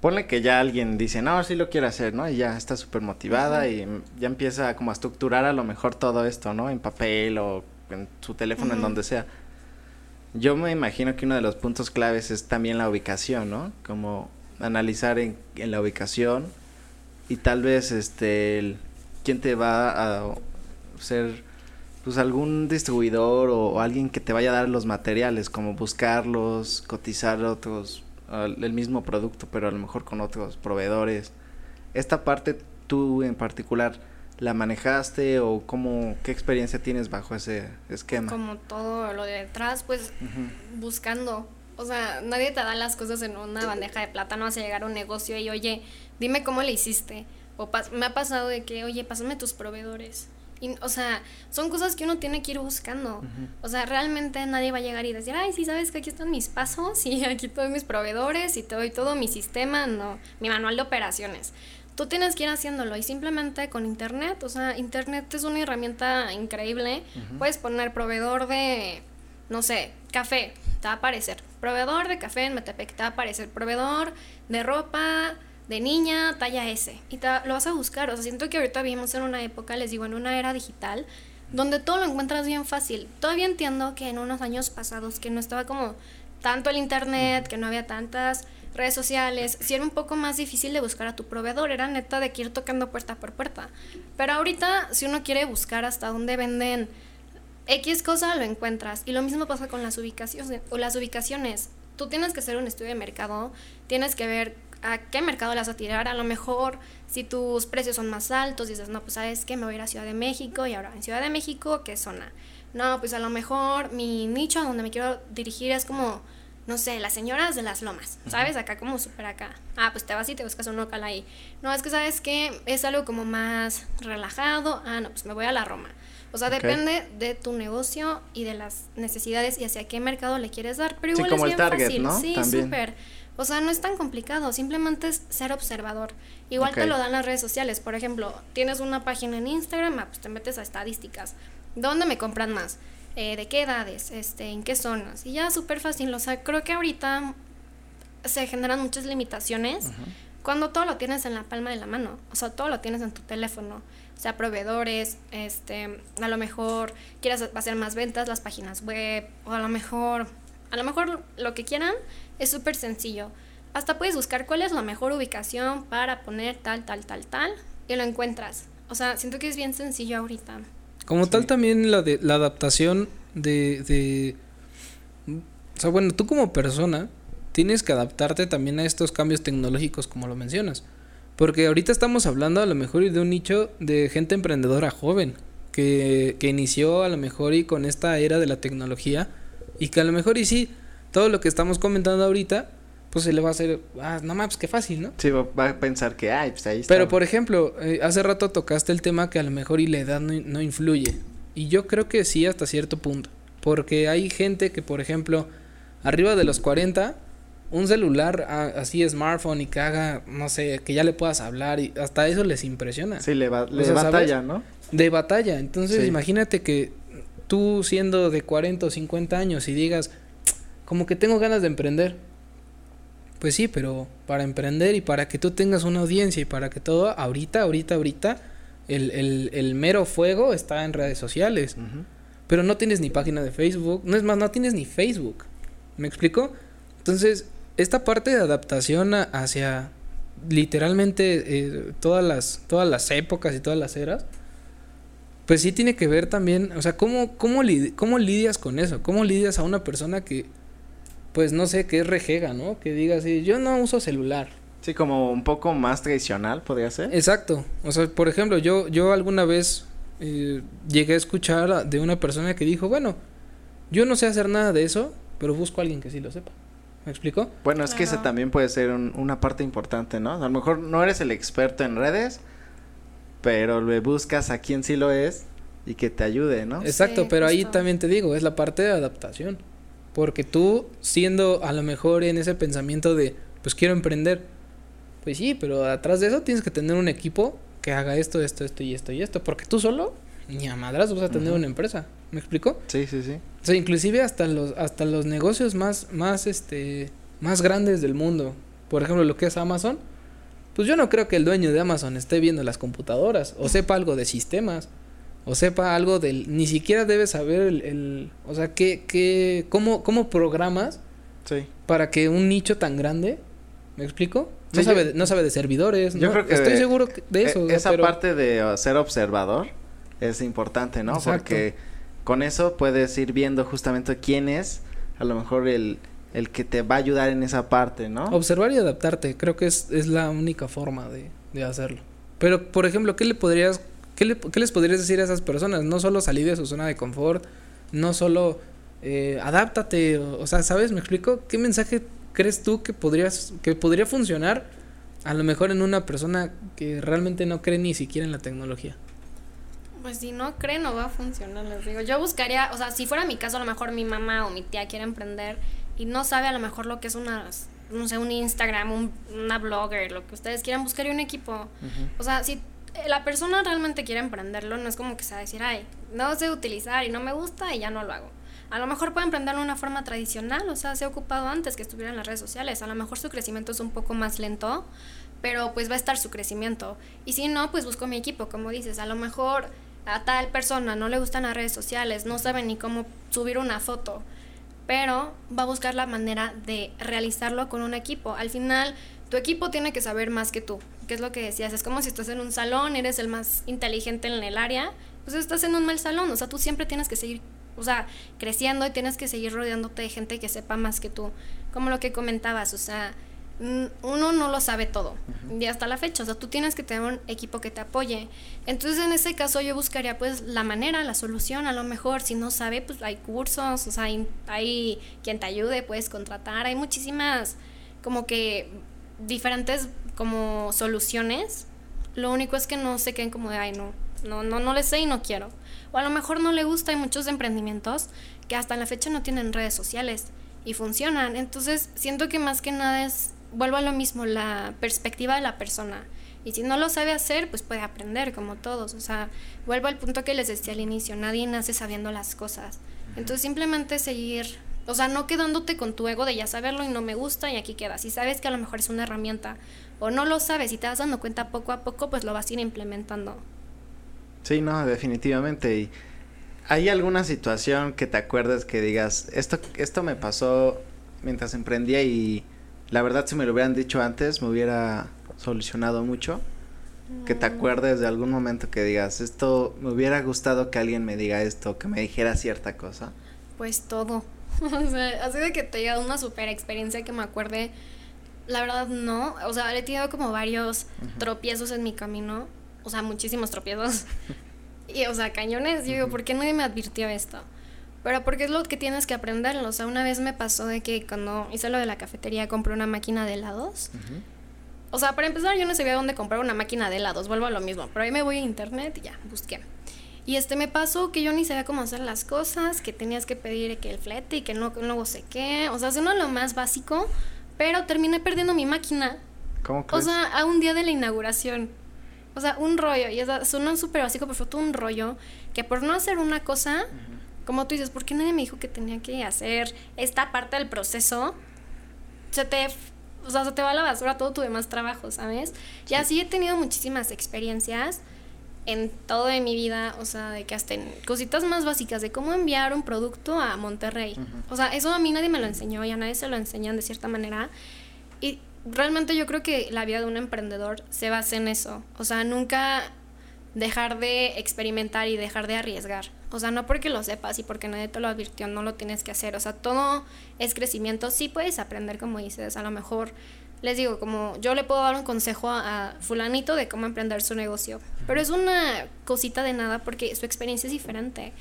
Speaker 1: ponle que ya alguien dice, no, sí lo quiere hacer, ¿no? Y ya está súper motivada y ya empieza como a estructurar a lo mejor todo esto, ¿no? En papel o en su teléfono, en donde sea. Yo me imagino que uno de los puntos claves es también la ubicación, ¿no? Como analizar en, en la ubicación y tal vez este quién te va a ser pues algún distribuidor o, alguien que te vaya a dar los materiales, como buscarlos, cotizar otros, el mismo producto, pero a lo mejor con otros proveedores. Esta parte tú en particular, ¿la manejaste o cómo, qué experiencia tienes bajo ese esquema?
Speaker 3: Como todo lo de detrás, pues buscando. O sea, nadie te da las cosas en una bandeja de plata, no vas a llegar a un negocio y, oye, dime cómo le hiciste. O me ha pasado de que, oye, pásame tus proveedores o sea, son cosas que uno tiene que ir buscando. O sea, realmente nadie va a llegar y decir, ay, sí, sabes que aquí están mis pasos y [laughs] aquí todos mis proveedores y te doy todo mi sistema, no, mi manual de operaciones. Tú tienes que ir haciéndolo y simplemente con internet, o sea, internet es una herramienta increíble. Puedes poner proveedor de, no sé, café, te va a aparecer. Proveedor de café en Metepec, te va a aparecer. Proveedor de ropa, de niña, talla S. Y lo vas a buscar. O sea, siento que ahorita vivimos en una época, les digo, en una era digital, donde todo lo encuentras bien fácil. Todavía entiendo que en unos años pasados, que no estaba como tanto el internet, que no había tantas redes sociales, si era un poco más difícil de buscar a tu proveedor, era neta de que ir tocando puerta por puerta. Pero ahorita, si uno quiere buscar hasta dónde venden X cosa, lo encuentras. Y lo mismo pasa con las ubicaciones, o las ubicaciones. Tú tienes que hacer un estudio de mercado, tienes que ver a qué mercado le vas a tirar. A lo mejor si tus precios son más altos, dices, no, pues sabes que me voy a ir a Ciudad de México y ahora en Ciudad de México, ¿qué zona? No, pues a lo mejor mi nicho a donde me quiero dirigir es como, no sé, las señoras de las lomas, ¿sabes? Acá como súper acá. Ah, pues te vas y te buscas un local ahí. No, es que sabes que es algo como más relajado. Ah, no, pues me voy a la Roma. O sea, depende de tu negocio y de las necesidades y hacia qué mercado le quieres dar. Pero igual es bien fácil. Sí, súper. O sea, no es tan complicado, simplemente es ser observador. Igual te lo dan las redes sociales. Por ejemplo, tienes una página en Instagram, ah, pues te metes a estadísticas. ¿Dónde me compran más? eh, de qué edades, este, en qué zonas. Y ya súper fácil, o sea, creo que ahorita se generan muchas limitaciones cuando todo lo tienes en la palma de la mano, o sea, todo lo tienes en tu teléfono, o sea, proveedores, este, a lo mejor quieras hacer más ventas, las páginas web, o a lo mejor, a lo mejor lo que quieran es súper sencillo. Hasta puedes buscar cuál es la mejor ubicación para poner tal, tal, tal, tal, y lo encuentras. O sea, siento que es bien sencillo ahorita.
Speaker 2: Como tal también la de la adaptación de, de o sea, bueno, tú como persona tienes que adaptarte también a estos cambios tecnológicos como lo mencionas. Porque ahorita estamos hablando a lo mejor de un nicho de gente emprendedora joven, que, que inició a lo mejor y con esta era de la tecnología, y que a lo mejor y sí, todo lo que estamos comentando ahorita, pues se le va a hacer, ah, no más, pues qué fácil, ¿no?
Speaker 1: Sí, va a pensar que, ay, pues ahí está.
Speaker 2: Pero por ejemplo, eh, hace rato tocaste el tema que a lo mejor y la edad no, no influye. Y yo creo que sí hasta cierto punto. Porque hay gente que, por ejemplo, arriba de los 40 un celular así smartphone y que haga, no sé, que ya le puedas hablar y hasta eso les impresiona.
Speaker 1: Sí, le, va, le batalla, ¿no?
Speaker 2: De batalla. Entonces, imagínate que tú siendo de 40 o 50 años y digas, como que tengo ganas de emprender. Pues sí, pero para emprender y para que tú tengas una audiencia y para que todo, ahorita, ahorita, ahorita, el, el, el mero fuego está en redes sociales. Pero no tienes ni página de Facebook. No es más, no tienes ni Facebook. ¿Me explico? Entonces, esta parte de adaptación hacia literalmente eh, todas las todas las épocas y todas las eras pues sí tiene que ver también o sea cómo cómo, cómo lidias con eso cómo lidias a una persona que pues no sé que es rejega no que diga así yo no uso celular
Speaker 1: sí como un poco más tradicional podría ser.
Speaker 2: Exacto. O sea por ejemplo yo yo alguna vez eh, llegué a escuchar de una persona que dijo bueno yo no sé hacer nada de eso pero busco a alguien que sí lo sepa ¿Me explico?
Speaker 1: Bueno, es que ese también puede ser una parte importante, ¿no? A lo mejor no eres el experto en redes, pero le buscas a quien sí lo es y que te ayude, ¿no?
Speaker 2: Exacto, pero ahí también te digo, es la parte de adaptación. Porque tú, siendo a lo mejor en ese pensamiento de, pues quiero emprender, pues sí, pero atrás de eso tienes que tener un equipo que haga esto, esto, esto y esto y esto. Porque tú solo, ni a madras vas a tener una empresa. ¿Me explico?
Speaker 1: Sí, sí, sí.
Speaker 2: O sea, inclusive hasta los, hasta los negocios más, más, este, más grandes del mundo. Por ejemplo, lo que es Amazon. Pues yo no creo que el dueño de Amazon esté viendo las computadoras. O sepa algo de sistemas. O sepa algo del... Ni siquiera debe saber el... o sea, qué, qué, cómo, cómo programas.
Speaker 1: Sí.
Speaker 2: Para que un nicho tan grande... ¿Me explico? No, sabe, no sabe de servidores. Yo creo que estoy seguro de eso.
Speaker 1: Esa parte de ser observador es importante, ¿no? Porque con eso puedes ir viendo justamente quién es a lo mejor el, el que te va a ayudar en esa parte, ¿no?
Speaker 2: Observar y adaptarte, creo que es, es la única forma de, de, hacerlo. Pero, por ejemplo, ¿qué le podrías, qué, le, qué, les podrías decir a esas personas? No solo salir de su zona de confort, no solo eh, adáptate, o, sea, ¿sabes? ¿Me explico? ¿Qué mensaje crees tú que podrías, que podría funcionar a lo mejor en una persona que realmente no cree ni siquiera en la tecnología?
Speaker 3: Pues si no cree, no va a funcionar, les digo. Yo buscaría, o sea, si fuera mi caso, a lo mejor mi mamá o mi tía quiere emprender y no sabe a lo mejor lo que es una, no sé, un Instagram, un, una blogger, lo que ustedes quieran, buscaría un equipo. O sea, si la persona realmente quiere emprenderlo, no es como que se va a decir, ay, no sé utilizar y no me gusta y ya no lo hago. A lo mejor puede emprenderlo de una forma tradicional, o sea, se ha ocupado antes que estuviera en las redes sociales. A lo mejor su crecimiento es un poco más lento, pero pues va a estar su crecimiento. Y si no, pues busco mi equipo, como dices, a lo mejor a tal persona no le gustan las redes sociales, no sabe ni cómo subir una foto, pero va a buscar la manera de realizarlo con un equipo. Al final, tu equipo tiene que saber más que tú, que es lo que decías, es como si estás en un salón, eres el más inteligente en el área, pues estás en un mal salón, o sea, tú siempre tienes que seguir, o sea, creciendo y tienes que seguir rodeándote de gente que sepa más que tú, como lo que comentabas, o sea, uno no lo sabe todo y hasta la fecha, o sea, tú tienes que tener un equipo que te apoye. Entonces, en ese caso yo buscaría pues la manera, la solución, a lo mejor si no sabe, pues hay cursos, o sea, hay, quien te ayude, puedes contratar, hay muchísimas como que diferentes como soluciones. Lo único es que no se queden como de, ay, no, no, no, no le sé y no quiero. O a lo mejor no le gusta, hay muchos emprendimientos que hasta la fecha no tienen redes sociales y funcionan. Entonces, siento que más que nada es vuelvo a lo mismo, la perspectiva de la persona. Y si no lo sabe hacer, pues puede aprender como todos. O sea, vuelvo al punto que les decía al inicio, nadie nace sabiendo las cosas. Entonces simplemente seguir, o sea, no quedándote con tu ego de ya saberlo y no me gusta y aquí queda. Si sabes que a lo mejor es una herramienta o no lo sabes y te vas dando cuenta poco a poco, pues lo vas a ir implementando.
Speaker 1: Sí, no, definitivamente. Y ¿Hay alguna situación que te acuerdes que digas, esto, esto me pasó mientras emprendía y la verdad si me lo hubieran dicho antes me hubiera solucionado mucho? Que te mm. acuerdes de algún momento que digas, esto me hubiera gustado que alguien me diga esto, que me dijera cierta cosa.
Speaker 3: Pues todo. [laughs] o sea, así de que te diga una super experiencia que me acuerde. La verdad no. O sea, he tenido como varios tropiezos en mi camino. O sea, muchísimos tropiezos. [laughs] Y, o sea, cañones, yo digo, ¿por qué nadie me advirtió esto? Pero porque es lo que tienes que aprender. O sea, una vez me pasó de que cuando hice lo de la cafetería compré una máquina de helados. O sea, para empezar yo no sabía dónde comprar una máquina de helados, vuelvo a lo mismo. Pero ahí me voy a internet y ya, busqué. Y este me pasó que yo ni sabía cómo hacer las cosas, que tenías que pedir que el flete y que no, luego sé qué. O sea, haciendo lo más básico, pero terminé perdiendo mi máquina.
Speaker 1: ¿Cómo crees?
Speaker 3: O sea, a un día de la inauguración. O sea, un rollo. Y es suena súper básico, pero fue todo un rollo. Que por no hacer una cosa, como tú dices, ¿por qué nadie me dijo que tenía que hacer esta parte del proceso? Se te. O sea, se te va a la basura todo tu demás trabajo, ¿sabes? Y así he tenido muchísimas experiencias en todo de mi vida, o sea, de que hasta en cositas más básicas, de cómo enviar un producto a Monterrey. O sea, eso a mí nadie me lo enseñó y a nadie se lo enseñan de cierta manera. Y realmente yo creo que la vida de un emprendedor se basa en eso. O sea, nunca dejar de experimentar y dejar de arriesgar. O sea, no porque lo sepas y porque nadie te lo advirtió, no lo tienes que hacer. O sea, todo es crecimiento. Sí puedes aprender, como dices, a lo mejor les digo, como yo le puedo dar un consejo a, fulanito de cómo emprender su negocio, pero es una cosita de nada porque su experiencia es diferente.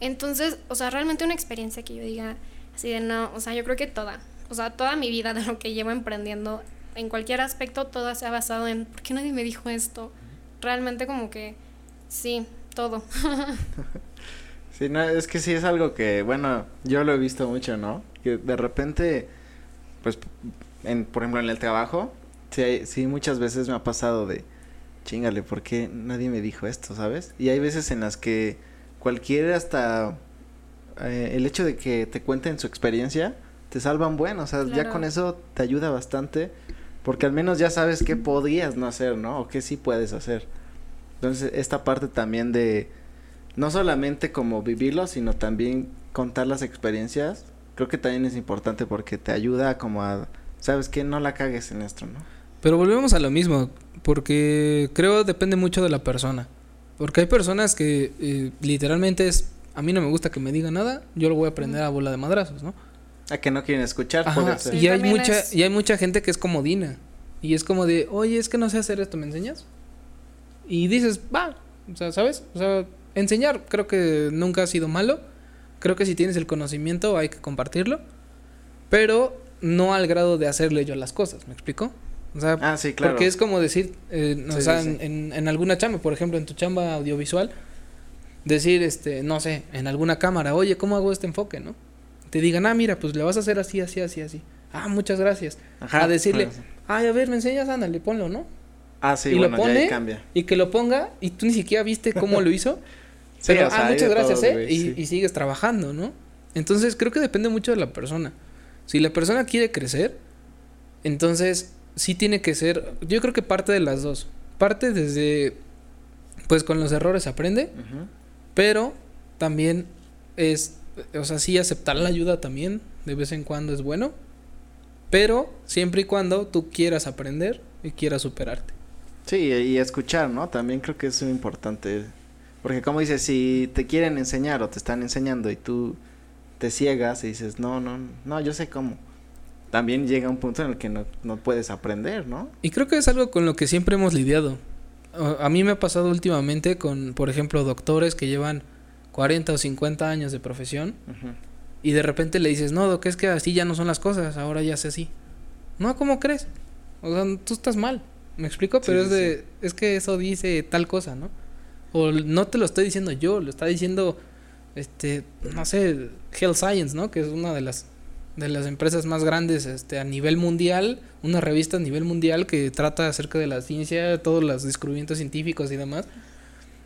Speaker 3: Entonces, o sea, realmente una experiencia que yo diga así de no, o sea, yo creo que toda, o sea, toda mi vida de lo que llevo emprendiendo, en cualquier aspecto, todo se ha basado en, ¿por qué nadie me dijo esto? Realmente como que, sí, todo. [laughs]
Speaker 1: sí, no, es que sí es algo que, bueno, yo lo he visto mucho, ¿no? Que de repente, pues, en, por ejemplo, en el trabajo, sí, sí muchas veces me ha pasado de, chingale, ¿por qué nadie me dijo esto, sabes? Y hay veces en las que cualquier hasta eh, el hecho de que te cuenten su experiencia, te salvan bueno, o sea, ya con eso te ayuda bastante, porque al menos ya sabes qué podrías no hacer, ¿no? O qué sí puedes hacer. Entonces, esta parte también de no solamente como vivirlo, sino también contar las experiencias, creo que también es importante porque te ayuda como a, sabes que no la cagues en esto, ¿no?
Speaker 2: Pero volvemos a lo mismo, porque creo depende mucho de la persona. Porque hay personas que eh, literalmente es, a mí no me gusta que me diga nada, yo lo voy a aprender a bola de madrazos, ¿no?
Speaker 1: A que no quieren escuchar,
Speaker 2: y hay mucha, y hay mucha gente que es comodina. Y es como de, oye, es que no sé hacer esto, ¿me enseñas? Y dices, va, o sea, ¿sabes? O sea, enseñar creo que nunca ha sido malo. Creo que si tienes el conocimiento hay que compartirlo. Pero no al grado de hacerle yo las cosas, ¿me explico? O sea,
Speaker 1: ah, sí, claro.
Speaker 2: porque es como decir, eh, o sea, En, en, alguna chamba, por ejemplo, en tu chamba audiovisual, decir, este, no sé, en alguna cámara, oye, ¿cómo hago este enfoque, no? Te digan, ah, mira, pues le vas a hacer así, así, así, así. Ah, muchas gracias. Ajá, a decirle, ay, a ver, me enseñas, ándale, ponlo, ¿no?
Speaker 1: Ah, sí,
Speaker 2: y
Speaker 1: bueno,
Speaker 2: lo pone,
Speaker 1: ya cambia.
Speaker 2: Y que lo ponga, y tú ni siquiera viste cómo lo hizo. [laughs] pero, ah, muchas gracias, ¿eh? y, y sigues trabajando, ¿no? Entonces, creo que depende mucho de la persona. Si la persona quiere crecer, entonces sí tiene que ser, yo creo que parte de las dos. Parte desde, pues con los errores aprende, pero también es, o sea, sí aceptar la ayuda también, de vez en cuando es bueno, pero siempre y cuando tú quieras aprender y quieras superarte.
Speaker 1: Sí, y escuchar, ¿no? También creo que es muy importante. Porque como dices, si te quieren enseñar o te están enseñando y tú te ciegas y dices, no, no, no, yo sé cómo. También llega un punto en el que no, no puedes aprender, ¿no?
Speaker 2: Y creo que es algo con lo que siempre hemos lidiado. A mí me ha pasado últimamente con, por ejemplo, doctores que llevan 40 o 50 años de profesión y de repente le dices, no, Doc, es que así ya no son las cosas, ahora ya sé así. No, ¿cómo crees? O sea, tú estás mal, ¿me explico? Pero es de, es que eso dice tal cosa, ¿no? O no te lo estoy diciendo yo, lo está diciendo este, no sé, Health Science, ¿no? Que es una de las de las empresas más grandes este, a nivel mundial, una revista a nivel mundial que trata acerca de la ciencia, todos los descubrimientos científicos y demás.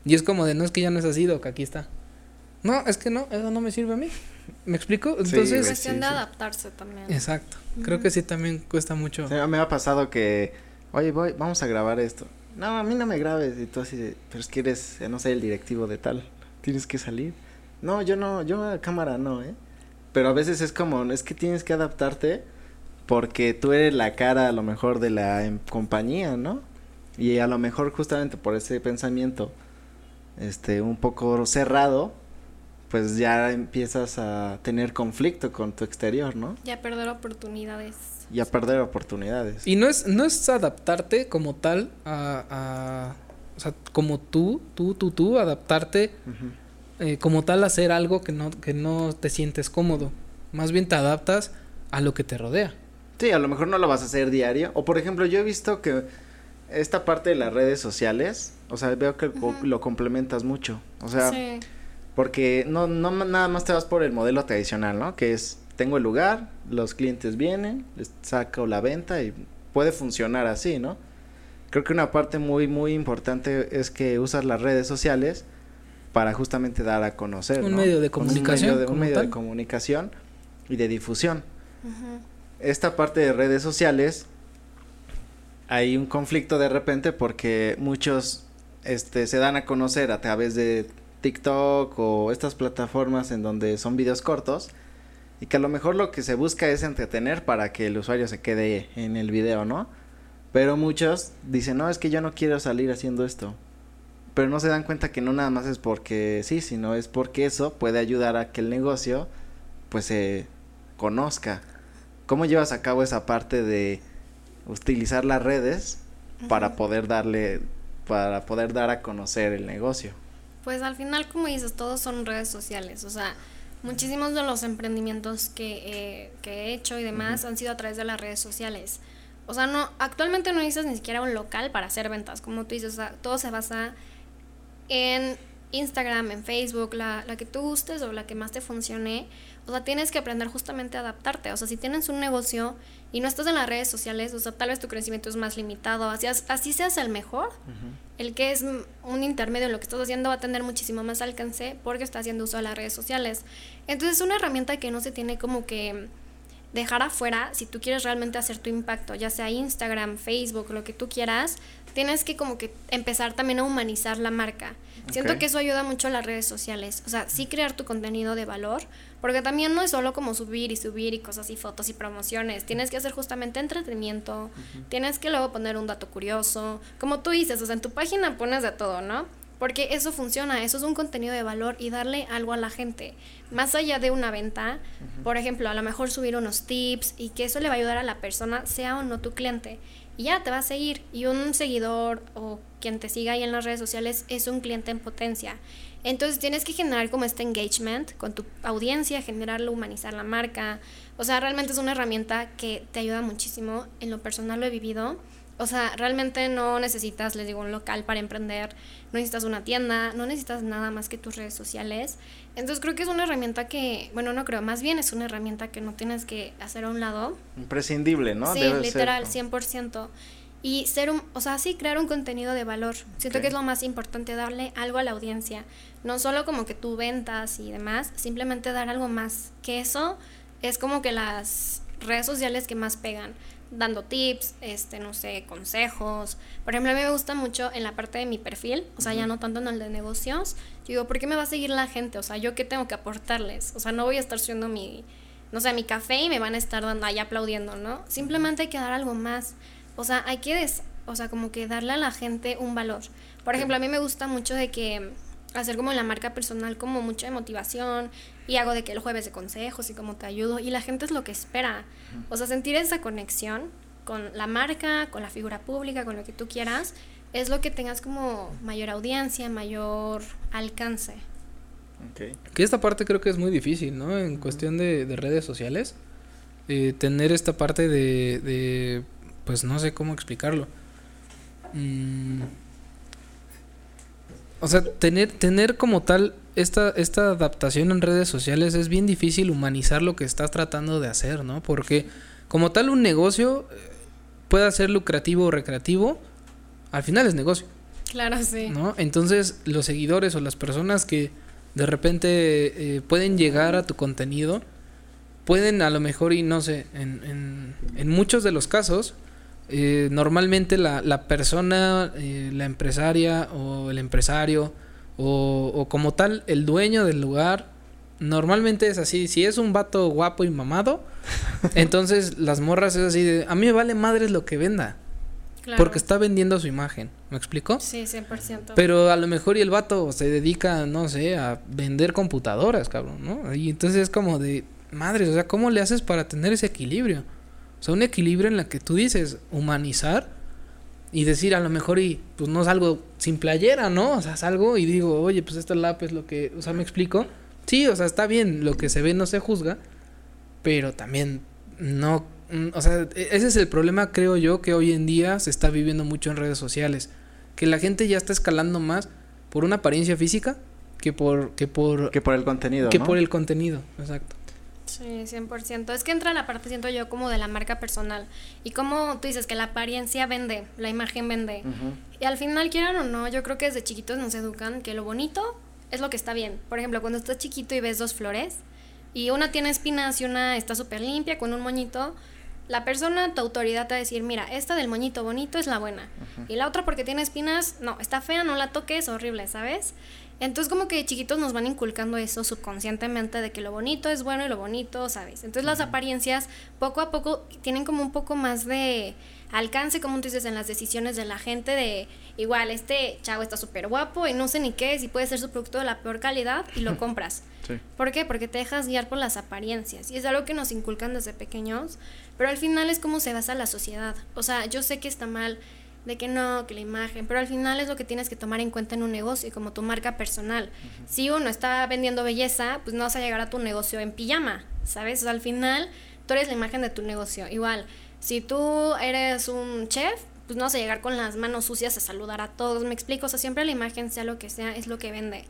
Speaker 2: Y es como de, no es que ya no es así, que aquí está. No, es que no, eso no me sirve a mí. ¿Me explico? Entonces...
Speaker 3: es cuestión de adaptarse también.
Speaker 2: Exacto. Creo que sí también cuesta mucho.
Speaker 1: me ha pasado que, oye, voy, vamos a grabar esto. No, a mí no me grabes. Y tú así, pero es que eres, no sé, el directivo de tal. Tienes que salir. No, yo no, yo a cámara no, ¿eh? Pero a veces es como, es que tienes que adaptarte porque tú eres la cara a lo mejor de la em, compañía, ¿no? Y a lo mejor justamente por ese pensamiento, este, un poco cerrado, pues ya empiezas a tener conflicto con tu exterior, ¿no?
Speaker 3: Y a perder oportunidades.
Speaker 1: Y a perder oportunidades.
Speaker 2: Y no es, no es adaptarte como tal a, a o sea, como tú, tú, tú, tú, adaptarte eh, como tal hacer algo que no, que no te sientes cómodo. Más bien te adaptas a lo que te rodea.
Speaker 1: Sí, a lo mejor no lo vas a hacer diario. O por ejemplo, yo he visto que esta parte de las redes sociales, o sea, veo que lo complementas mucho. O sea, sí. Porque no, no nada más te vas por el modelo tradicional, ¿no? Que es, tengo el lugar, los clientes vienen, les saco la venta y puede funcionar así, ¿no? Creo que una parte muy, muy importante es que usas las redes sociales para justamente dar a conocer.
Speaker 2: Un medio de comunicación.
Speaker 1: Un medio de, un medio de comunicación y de difusión. Esta parte de redes sociales, hay un conflicto de repente porque muchos este, se dan a conocer a través de TikTok o estas plataformas en donde son videos cortos y que a lo mejor lo que se busca es entretener para que el usuario se quede en el video, ¿no? Pero muchos dicen, no, es que yo no quiero salir haciendo esto. Pero no se dan cuenta que no nada más es porque sí, sino es porque eso puede ayudar a que el negocio pues se conozca. ¿Cómo llevas a cabo esa parte de utilizar las redes para poder darle, para poder dar a conocer el negocio?
Speaker 3: Pues al final, como dices, todos son redes sociales. O sea, muchísimos de los emprendimientos que, he hecho y demás han sido a través de las redes sociales. O sea, no, actualmente no necesitas ni siquiera un local para hacer ventas. Como tú dices, o sea, todo se basa en Instagram, en Facebook, la, la que tú gustes o la que más te funcione. O sea, tienes que aprender justamente a adaptarte. O sea, si tienes un negocio y no estás en las redes sociales, o sea, tal vez tu crecimiento es más limitado, así, así seas el mejor, el que es un intermedio en lo que estás haciendo va a tener muchísimo más alcance porque está haciendo uso de las redes sociales. Entonces, es una herramienta que no se tiene como que dejar afuera si tú quieres realmente hacer tu impacto, ya sea Instagram, Facebook, lo que tú quieras, tienes que como que empezar también a humanizar la marca. Siento que eso ayuda mucho a las redes sociales. O sea, sí crear tu contenido de valor, porque también no es solo como subir y subir y cosas y fotos y promociones. Tienes que hacer justamente entretenimiento, tienes que luego poner un dato curioso. Como tú dices, o sea, en tu página pones de todo, ¿no? Porque eso funciona, eso es un contenido de valor y darle algo a la gente. Más allá de una venta, por ejemplo, a lo mejor subir unos tips y que eso le va a ayudar a la persona, sea o no tu cliente y ya te va a seguir. Y un seguidor o quien te siga ahí en las redes sociales es un cliente en potencia. Entonces tienes que generar como este engagement con tu audiencia, generarlo, humanizar la marca. O sea, realmente es una herramienta que te ayuda muchísimo. En lo personal lo he vivido. O sea, realmente no necesitas, les digo, un local para emprender, no necesitas una tienda, no necesitas nada más que tus redes sociales. Entonces creo que es una herramienta que, bueno, no creo, más bien es una herramienta que no tienes que hacer a un lado.
Speaker 1: Imprescindible, ¿no?
Speaker 3: Sí, literal, 100%. Y ser un, o sea, sí, crear un contenido de valor. Siento que es lo más importante, darle algo a la audiencia. No solo como que tú ventas y demás, simplemente dar algo más. Que eso es como que las redes sociales que más pegan dando tips, este, no sé, consejos. Por ejemplo, a mí me gusta mucho en la parte de mi perfil, o sea, ya no tanto en el de negocios. Yo digo, ¿por qué me va a seguir la gente? O sea, ¿yo qué tengo que aportarles? O sea, no voy a estar subiendo mi, no sé, mi café y me van a estar dando ahí aplaudiendo, ¿no? Simplemente hay que dar algo más. O sea, hay que, o sea, como que darle a la gente un valor. Por ejemplo, a mí me gusta mucho de que hacer como la marca personal como mucha motivación y hago de que el jueves de consejos y cómo te ayudo y la gente es lo que espera. O sea, sentir esa conexión con la marca, con la figura pública, con lo que tú quieras, es lo que tengas como mayor audiencia, mayor alcance.
Speaker 2: Que esta parte creo que es muy difícil, ¿no? En cuestión de, redes sociales. Eh, tener esta parte de, de, pues no sé cómo explicarlo. Mm, o sea, tener, tener como tal esta, esta adaptación en redes sociales es bien difícil humanizar lo que estás tratando de hacer, ¿no? Porque como tal un negocio eh, pueda ser lucrativo o recreativo, al final es negocio.
Speaker 3: Claro, sí.
Speaker 2: ¿No? Entonces los seguidores o las personas que de repente eh, pueden llegar a tu contenido, pueden a lo mejor, y no sé, en, en, en muchos de los casos, eh, normalmente la, la persona, eh, la empresaria o el empresario o, o, como tal el dueño del lugar, normalmente es así, si es un vato guapo y mamado, [laughs] entonces las morras es así de, a mí me vale madres lo que venda. Claro. Porque está vendiendo su imagen, ¿me explico?
Speaker 3: Sí, 100%.
Speaker 2: Pero a lo mejor y el vato se dedica, no sé, a vender computadoras, cabrón, ¿no? Y entonces es como de, madres, o sea, ¿cómo le haces para tener ese equilibrio? O sea, un equilibrio en la que tú dices humanizar y decir a lo mejor y pues no salgo sin playera, ¿no? O sea, salgo y digo, oye, pues esta es lo que, o sea, me explico. Sí, o sea, está bien, lo que se ve no se juzga, pero también no, o sea, ese es el problema, creo yo, que hoy en día se está viviendo mucho en redes sociales, que la gente ya está escalando más por una apariencia física que por que por
Speaker 1: que por el contenido,
Speaker 2: que
Speaker 1: ¿no?
Speaker 2: por el contenido, exacto.
Speaker 3: Sí, 100%. Es que entra la parte, siento yo, como de la marca personal. Y como tú dices que la apariencia vende, la imagen vende. Uh -huh. Y al final, quieran o no, yo creo que desde chiquitos nos educan que lo bonito es lo que está bien. Por ejemplo, cuando estás chiquito y ves dos flores, y una tiene espinas y una está súper limpia con un moñito, la persona, tu autoridad te va a decir, mira, esta del moñito bonito es la buena. Uh -huh. Y la otra porque tiene espinas, no, está fea, no la toques, horrible, ¿sabes? Entonces como que chiquitos nos van inculcando eso subconscientemente de que lo bonito es bueno y lo bonito, ¿sabes? Entonces las apariencias poco a poco tienen como un poco más de alcance, como tú dices, en las decisiones de la gente de igual, este chavo está súper guapo y no sé ni qué es y puede ser su producto de la peor calidad y lo [laughs] compras.
Speaker 1: Sí.
Speaker 3: ¿Por qué? Porque te dejas guiar por las apariencias y es algo que nos inculcan desde pequeños, pero al final es como se basa la sociedad. O sea, yo sé que está mal de que no, que la imagen, pero al final es lo que tienes que tomar en cuenta en un negocio, como tu marca personal. Uh -huh. Si uno está vendiendo belleza, pues no vas a llegar a tu negocio en pijama, ¿sabes? O sea, al final tú eres la imagen de tu negocio. Igual, si tú eres un chef, pues no a llegar con las manos sucias a saludar a todos, me explico, o sea, siempre la imagen, sea lo que sea, es lo que vende.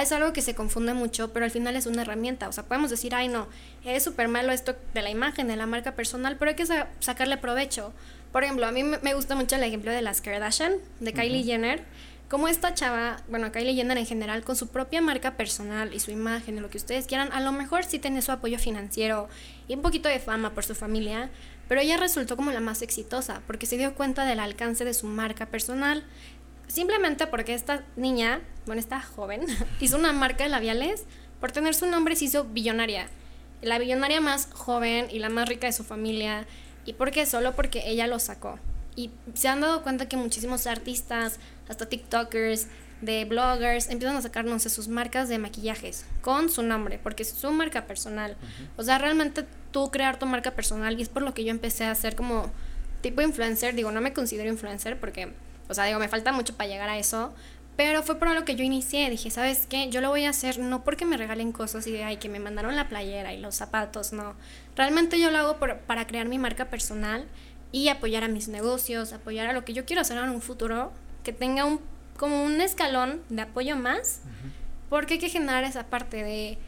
Speaker 3: Es algo que se confunde mucho, pero al final es una herramienta. O sea, podemos decir, ay, no, es súper malo esto de la imagen, de la marca personal, pero hay que sa sacarle provecho. Por ejemplo, a mí me gusta mucho el ejemplo de las Kardashian, de Kylie uh -huh. Jenner. Como esta chava, bueno, Kylie Jenner en general, con su propia marca personal y su imagen lo que ustedes quieran, a lo mejor sí tiene su apoyo financiero y un poquito de fama por su familia, pero ella resultó como la más exitosa porque se dio cuenta del alcance de su marca personal. Simplemente porque esta niña, bueno, esta joven, [laughs] hizo una marca de labiales, por tener su nombre se hizo billonaria. La billonaria más joven y la más rica de su familia. ¿Y por qué? Solo porque ella lo sacó. Y se han dado cuenta que muchísimos artistas, hasta TikTokers, de bloggers, empiezan a sacar, no sé, sus marcas de maquillajes con su nombre, porque es su marca personal. Uh -huh. O sea, realmente tú crear tu marca personal, y es por lo que yo empecé a hacer como tipo influencer. Digo, no me considero influencer porque, o sea, digo, me falta mucho para llegar a eso. Pero fue por lo que yo inicié. Dije, ¿sabes qué? Yo lo voy a hacer no porque me regalen cosas y de, ay, que me mandaron la playera y los zapatos, no. Realmente yo lo hago por, para crear mi marca personal y apoyar a mis negocios, apoyar a lo que yo quiero hacer en un futuro, que tenga un como un escalón de apoyo más, uh -huh. porque hay que generar esa parte de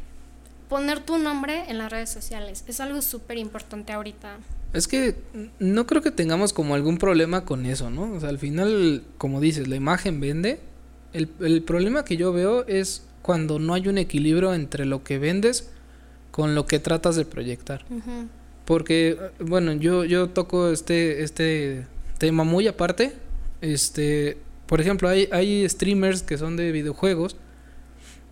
Speaker 3: poner tu nombre en las redes sociales. Es algo súper importante ahorita.
Speaker 2: Es que no creo que tengamos como algún problema con eso, ¿no? O sea, al final, como dices, la imagen vende. El, el problema que yo veo es cuando no hay un equilibrio entre lo que vendes con lo que tratas de proyectar. Uh -huh. Porque, bueno, yo, yo toco este, este tema muy aparte. Este, por ejemplo, hay, hay streamers que son de videojuegos,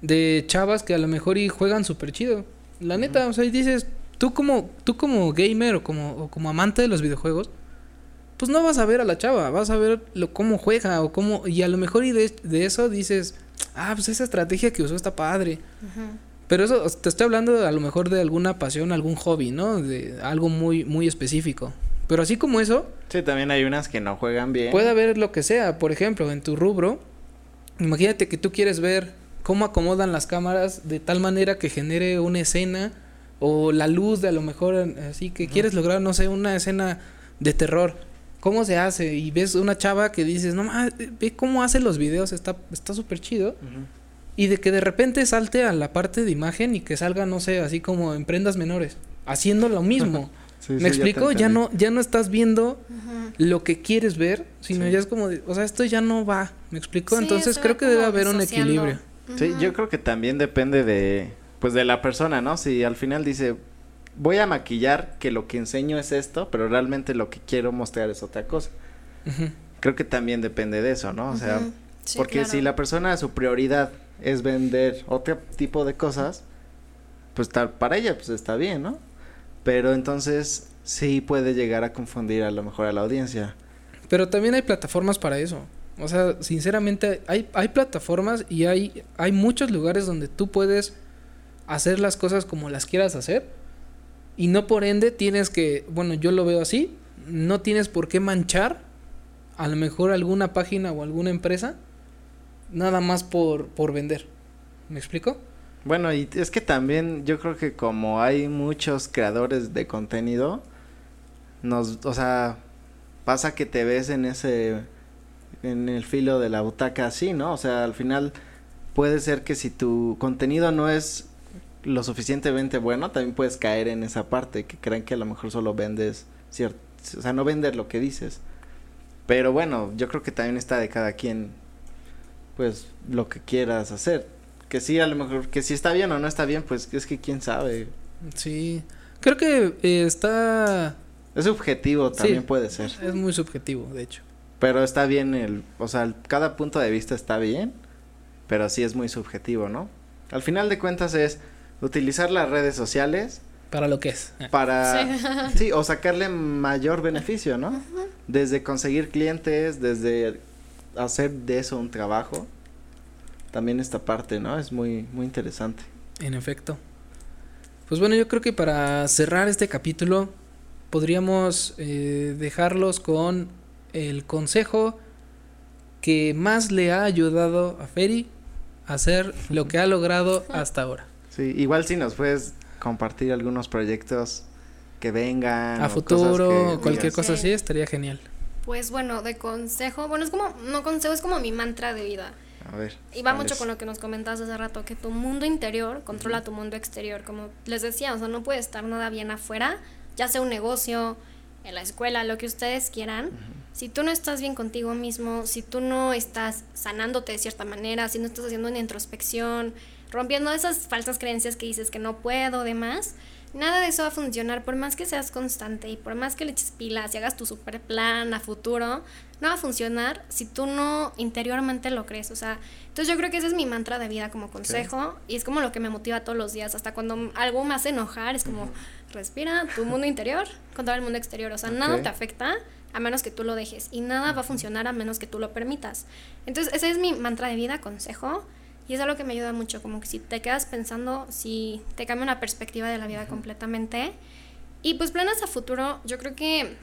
Speaker 2: de chavas que a lo mejor y juegan súper chido. La neta, uh -huh. o sea, y dices, tú como, tú como gamer o como, o como amante de los videojuegos, pues no vas a ver a la chava, vas a ver lo, cómo juega o cómo, y a lo mejor y de, de eso dices, ah, pues esa estrategia que usó está padre. Uh -huh. Pero eso, te estoy hablando a lo mejor de alguna pasión, algún hobby, ¿no? De algo muy, muy específico. Pero así como eso...
Speaker 1: Sí, también hay unas que no juegan bien.
Speaker 2: Puede haber lo que sea. Por ejemplo, en tu rubro, imagínate que tú quieres ver cómo acomodan las cámaras de tal manera que genere una escena o la luz de a lo mejor así que uh -huh. quieres lograr, no sé, una escena de terror. ¿Cómo se hace? Y ves una chava que dices, no mames, ve cómo hace los videos, está está súper chido. Uh -huh. y de que de repente salte a la parte de imagen y que salga, no sé, así como en prendas menores, haciendo lo mismo. [laughs]
Speaker 1: Sí,
Speaker 2: ¿Me
Speaker 1: sí,
Speaker 2: explico? Ya no, ya no estás viendo lo que quieres ver, sino
Speaker 1: Sí.
Speaker 2: ya es como de, o sea, esto ya no va. ¿Me explico?
Speaker 3: Sí,
Speaker 2: Entonces creo que debe haber un equilibrio.
Speaker 1: Sí, yo creo que también depende de, pues de la persona, ¿no? Si al final dice, voy a maquillar que lo que enseño es esto, pero realmente lo que quiero mostrar es otra cosa. Creo que también depende de eso, ¿no? O sea.
Speaker 3: Sí,
Speaker 1: porque
Speaker 3: claro.
Speaker 1: si la persona su prioridad es vender otro tipo de cosas, pues tal, para ella pues está bien, ¿no? Pero entonces sí puede llegar a confundir a lo mejor a la audiencia.
Speaker 2: Pero también hay plataformas para eso. O sea, sinceramente, hay, hay plataformas y hay, hay muchos lugares donde tú puedes hacer las cosas como las quieras hacer. Y no por ende tienes que, bueno, yo lo veo así, no tienes por qué manchar a lo mejor alguna página o alguna empresa nada más por, por vender. ¿Me explico?
Speaker 1: Bueno, y es que también yo creo que como hay muchos creadores de contenido, nos, o sea, pasa que te ves en ese, en el filo de la butaca así, ¿no? O sea, al final puede ser que si tu contenido no es lo suficientemente bueno, también puedes caer en esa parte, que creen que a lo mejor solo vendes cierto, o sea, no vender lo que dices. Pero bueno, yo creo que también está de cada quien, pues, lo que quieras hacer. Que sí, a lo mejor, que si está bien o no está bien, pues es que quién sabe.
Speaker 2: Sí. Creo que eh, está...
Speaker 1: Es subjetivo, también
Speaker 2: Sí.
Speaker 1: puede ser.
Speaker 2: Es muy subjetivo, de hecho.
Speaker 1: Pero está bien el, o sea, el- cada punto de vista está bien, pero sí es muy subjetivo, ¿no? Al final de cuentas es utilizar las redes sociales
Speaker 2: Para lo que es.
Speaker 1: para, sí, o sacarle mayor beneficio, ¿no? Desde conseguir clientes, desde hacer de eso un trabajo. También esta parte, ¿no? Es muy, muy interesante.
Speaker 2: En efecto. Pues bueno, yo creo que para cerrar este capítulo podríamos eh, dejarlos con el consejo que más le ha ayudado a Ferry a hacer lo que ha logrado [laughs] hasta ahora.
Speaker 1: Sí, igual si nos puedes compartir algunos proyectos que vengan.
Speaker 2: A
Speaker 1: o
Speaker 2: futuro,
Speaker 1: cosas que
Speaker 2: cualquier
Speaker 1: digas,
Speaker 2: cosa
Speaker 3: Sí.
Speaker 2: así, estaría genial.
Speaker 3: Pues bueno, de consejo, bueno, es como, no consejo, es como mi mantra de vida.
Speaker 1: A ver.
Speaker 3: Y va
Speaker 1: ¿cuál
Speaker 3: mucho
Speaker 1: es?
Speaker 3: con lo que nos comentabas hace rato, que tu mundo interior controla tu mundo exterior. Como les decía, o sea, no puede estar nada bien afuera, ya sea un negocio, en la escuela, lo que ustedes quieran. Si tú no estás bien contigo mismo, si tú no estás sanándote de cierta manera, si no estás haciendo una introspección, rompiendo esas falsas creencias que dices que no puedo, demás, nada de eso va a funcionar por más que seas constante y por más que le eches pilas y hagas tu super plan a futuro, no va a funcionar si tú no interiormente lo crees. O sea, entonces yo creo que ese es mi mantra de vida como consejo y es como lo que me motiva todos los días. Hasta cuando algo me hace enojar, es como respira tu mundo interior contra el mundo exterior. O sea, nada te afecta a menos que tú lo dejes y nada va a funcionar a menos que tú lo permitas. Entonces, ese es mi mantra de vida, consejo. Y es algo que me ayuda mucho, como que si te quedas pensando, si te cambia una perspectiva de la vida completamente. Y pues planes a futuro, yo creo que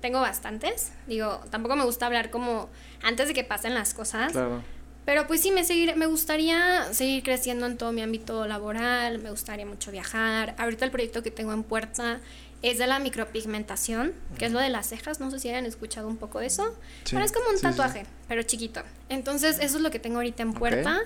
Speaker 3: tengo bastantes. Digo, tampoco me gusta hablar como antes de que pasen las cosas.
Speaker 1: Claro.
Speaker 3: Pero pues sí, me, seguir, me gustaría seguir creciendo en todo mi ámbito laboral, me gustaría mucho viajar. Ahorita el proyecto que tengo en puerta es de la micropigmentación, que es lo de las cejas, no sé si hayan escuchado un poco de eso.
Speaker 1: Sí,
Speaker 3: Pero es como un
Speaker 1: sí, sí, sí.
Speaker 3: tatuaje, pero chiquito. Entonces eso es lo que tengo ahorita en puerta.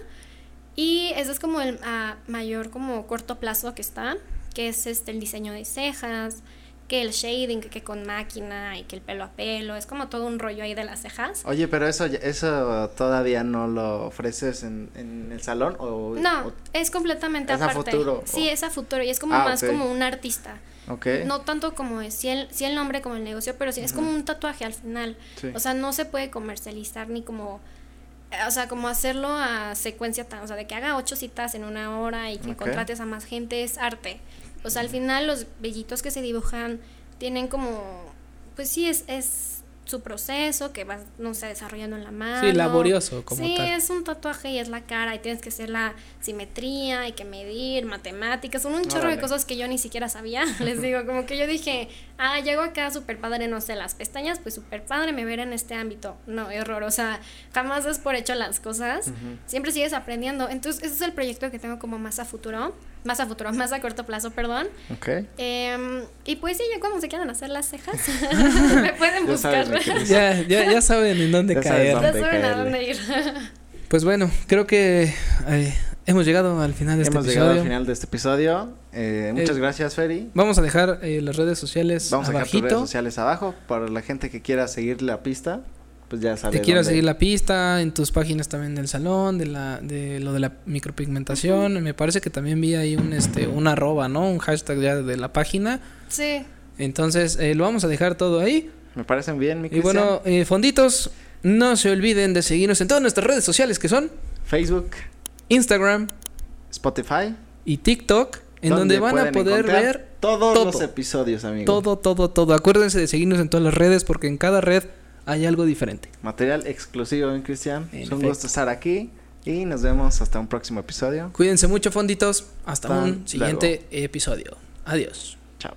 Speaker 3: Y ese es como el a mayor como corto plazo que está, que es este el diseño de cejas, que el shading, que, con máquina y que el pelo a pelo, es como todo un rollo ahí de las cejas.
Speaker 1: Oye, pero eso, eso todavía no lo ofreces en, en el salón o
Speaker 3: No,
Speaker 1: o-
Speaker 3: es completamente
Speaker 1: ¿Es a
Speaker 3: aparte.
Speaker 1: futuro,
Speaker 3: Sí,
Speaker 1: o?
Speaker 3: es a futuro y es como
Speaker 1: Ah,
Speaker 3: más como un artista.
Speaker 1: ok.
Speaker 3: No tanto como es, sí el, sí el nombre como el negocio, pero sí es como un tatuaje al final.
Speaker 1: Sí.
Speaker 3: O sea, no se puede comercializar ni como, eh, o sea, como hacerlo a secuencia tan, o sea, de que haga ocho citas en una hora y que contrates a más gente es arte. O sea, al final los bellitos que se dibujan tienen como, pues sí, es, es su proceso que vas, no sé, desarrollando en la mano.
Speaker 2: Sí, laborioso como
Speaker 3: sí,
Speaker 2: tal.
Speaker 3: es un tatuaje y es la cara y tienes que hacer la simetría, hay que medir, matemáticas, son un chorro de cosas que yo ni siquiera sabía. [laughs] Les digo, como que yo dije, ah, llego acá súper padre, no sé, las pestañas, pues súper padre me ver en este ámbito. No, error, o sea, jamás das por hecho las cosas, siempre sigues aprendiendo. Entonces, ese es el proyecto que tengo como más a futuro, más a futuro, más a corto plazo, perdón.
Speaker 1: Ok.
Speaker 3: Em, y pues sí, ya cuando se quieran hacer las cejas, [laughs] me pueden buscar.
Speaker 2: Ya, ya, ya saben en dónde
Speaker 1: Ya
Speaker 2: caer.
Speaker 1: dónde.
Speaker 3: Ya saben a dónde ir. [laughs]
Speaker 2: Pues bueno, creo que eh, hemos llegado al final de este
Speaker 1: Hemos
Speaker 2: episodio.
Speaker 1: llegado al final de este episodio. Eh, muchas
Speaker 2: Eh,
Speaker 1: gracias, Feri.
Speaker 2: Vamos a dejar eh, las redes sociales
Speaker 1: Vamos a dejar tus
Speaker 2: abajito.
Speaker 1: redes sociales abajo. Para la gente que quiera seguir la pista, pues ya sabe.
Speaker 2: Te quiero
Speaker 1: dónde-
Speaker 2: seguir la pista, en tus páginas también del salón, de la, de lo de la micropigmentación. Me parece que también vi ahí un este, un arroba, ¿no? Un hashtag ya de la página.
Speaker 3: Sí.
Speaker 2: Entonces, eh, lo vamos a dejar todo ahí.
Speaker 1: Me parecen bien, mi
Speaker 2: Y bueno, eh, fonditos, no se olviden de seguirnos en todas nuestras redes sociales que son
Speaker 1: Facebook,
Speaker 2: Instagram
Speaker 1: Spotify.
Speaker 2: y TikTok, en donde, van a poder ver
Speaker 1: todos
Speaker 2: todo.
Speaker 1: los episodios, amigos.
Speaker 2: todo, todo, todo. Acuérdense de seguirnos en todas las redes porque en cada red hay algo diferente.
Speaker 1: Material exclusivo, mi Cristian.
Speaker 2: En
Speaker 1: Es un gusto estar aquí. Y nos vemos hasta un próximo episodio.
Speaker 2: Cuídense mucho, fonditos.
Speaker 1: Hasta
Speaker 2: un siguiente episodio. Adiós.
Speaker 1: Chao.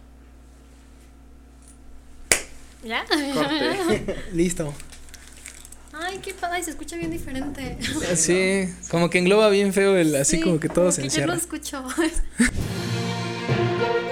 Speaker 3: ¿Ya?
Speaker 1: Corte. [laughs]
Speaker 2: Listo.
Speaker 3: Ay, qué padre, se escucha bien diferente. [laughs]
Speaker 2: Sí, como que engloba bien feo el así
Speaker 3: Sí,
Speaker 2: como que todo se
Speaker 3: que yo
Speaker 2: encierra.
Speaker 3: lo escucho. [laughs]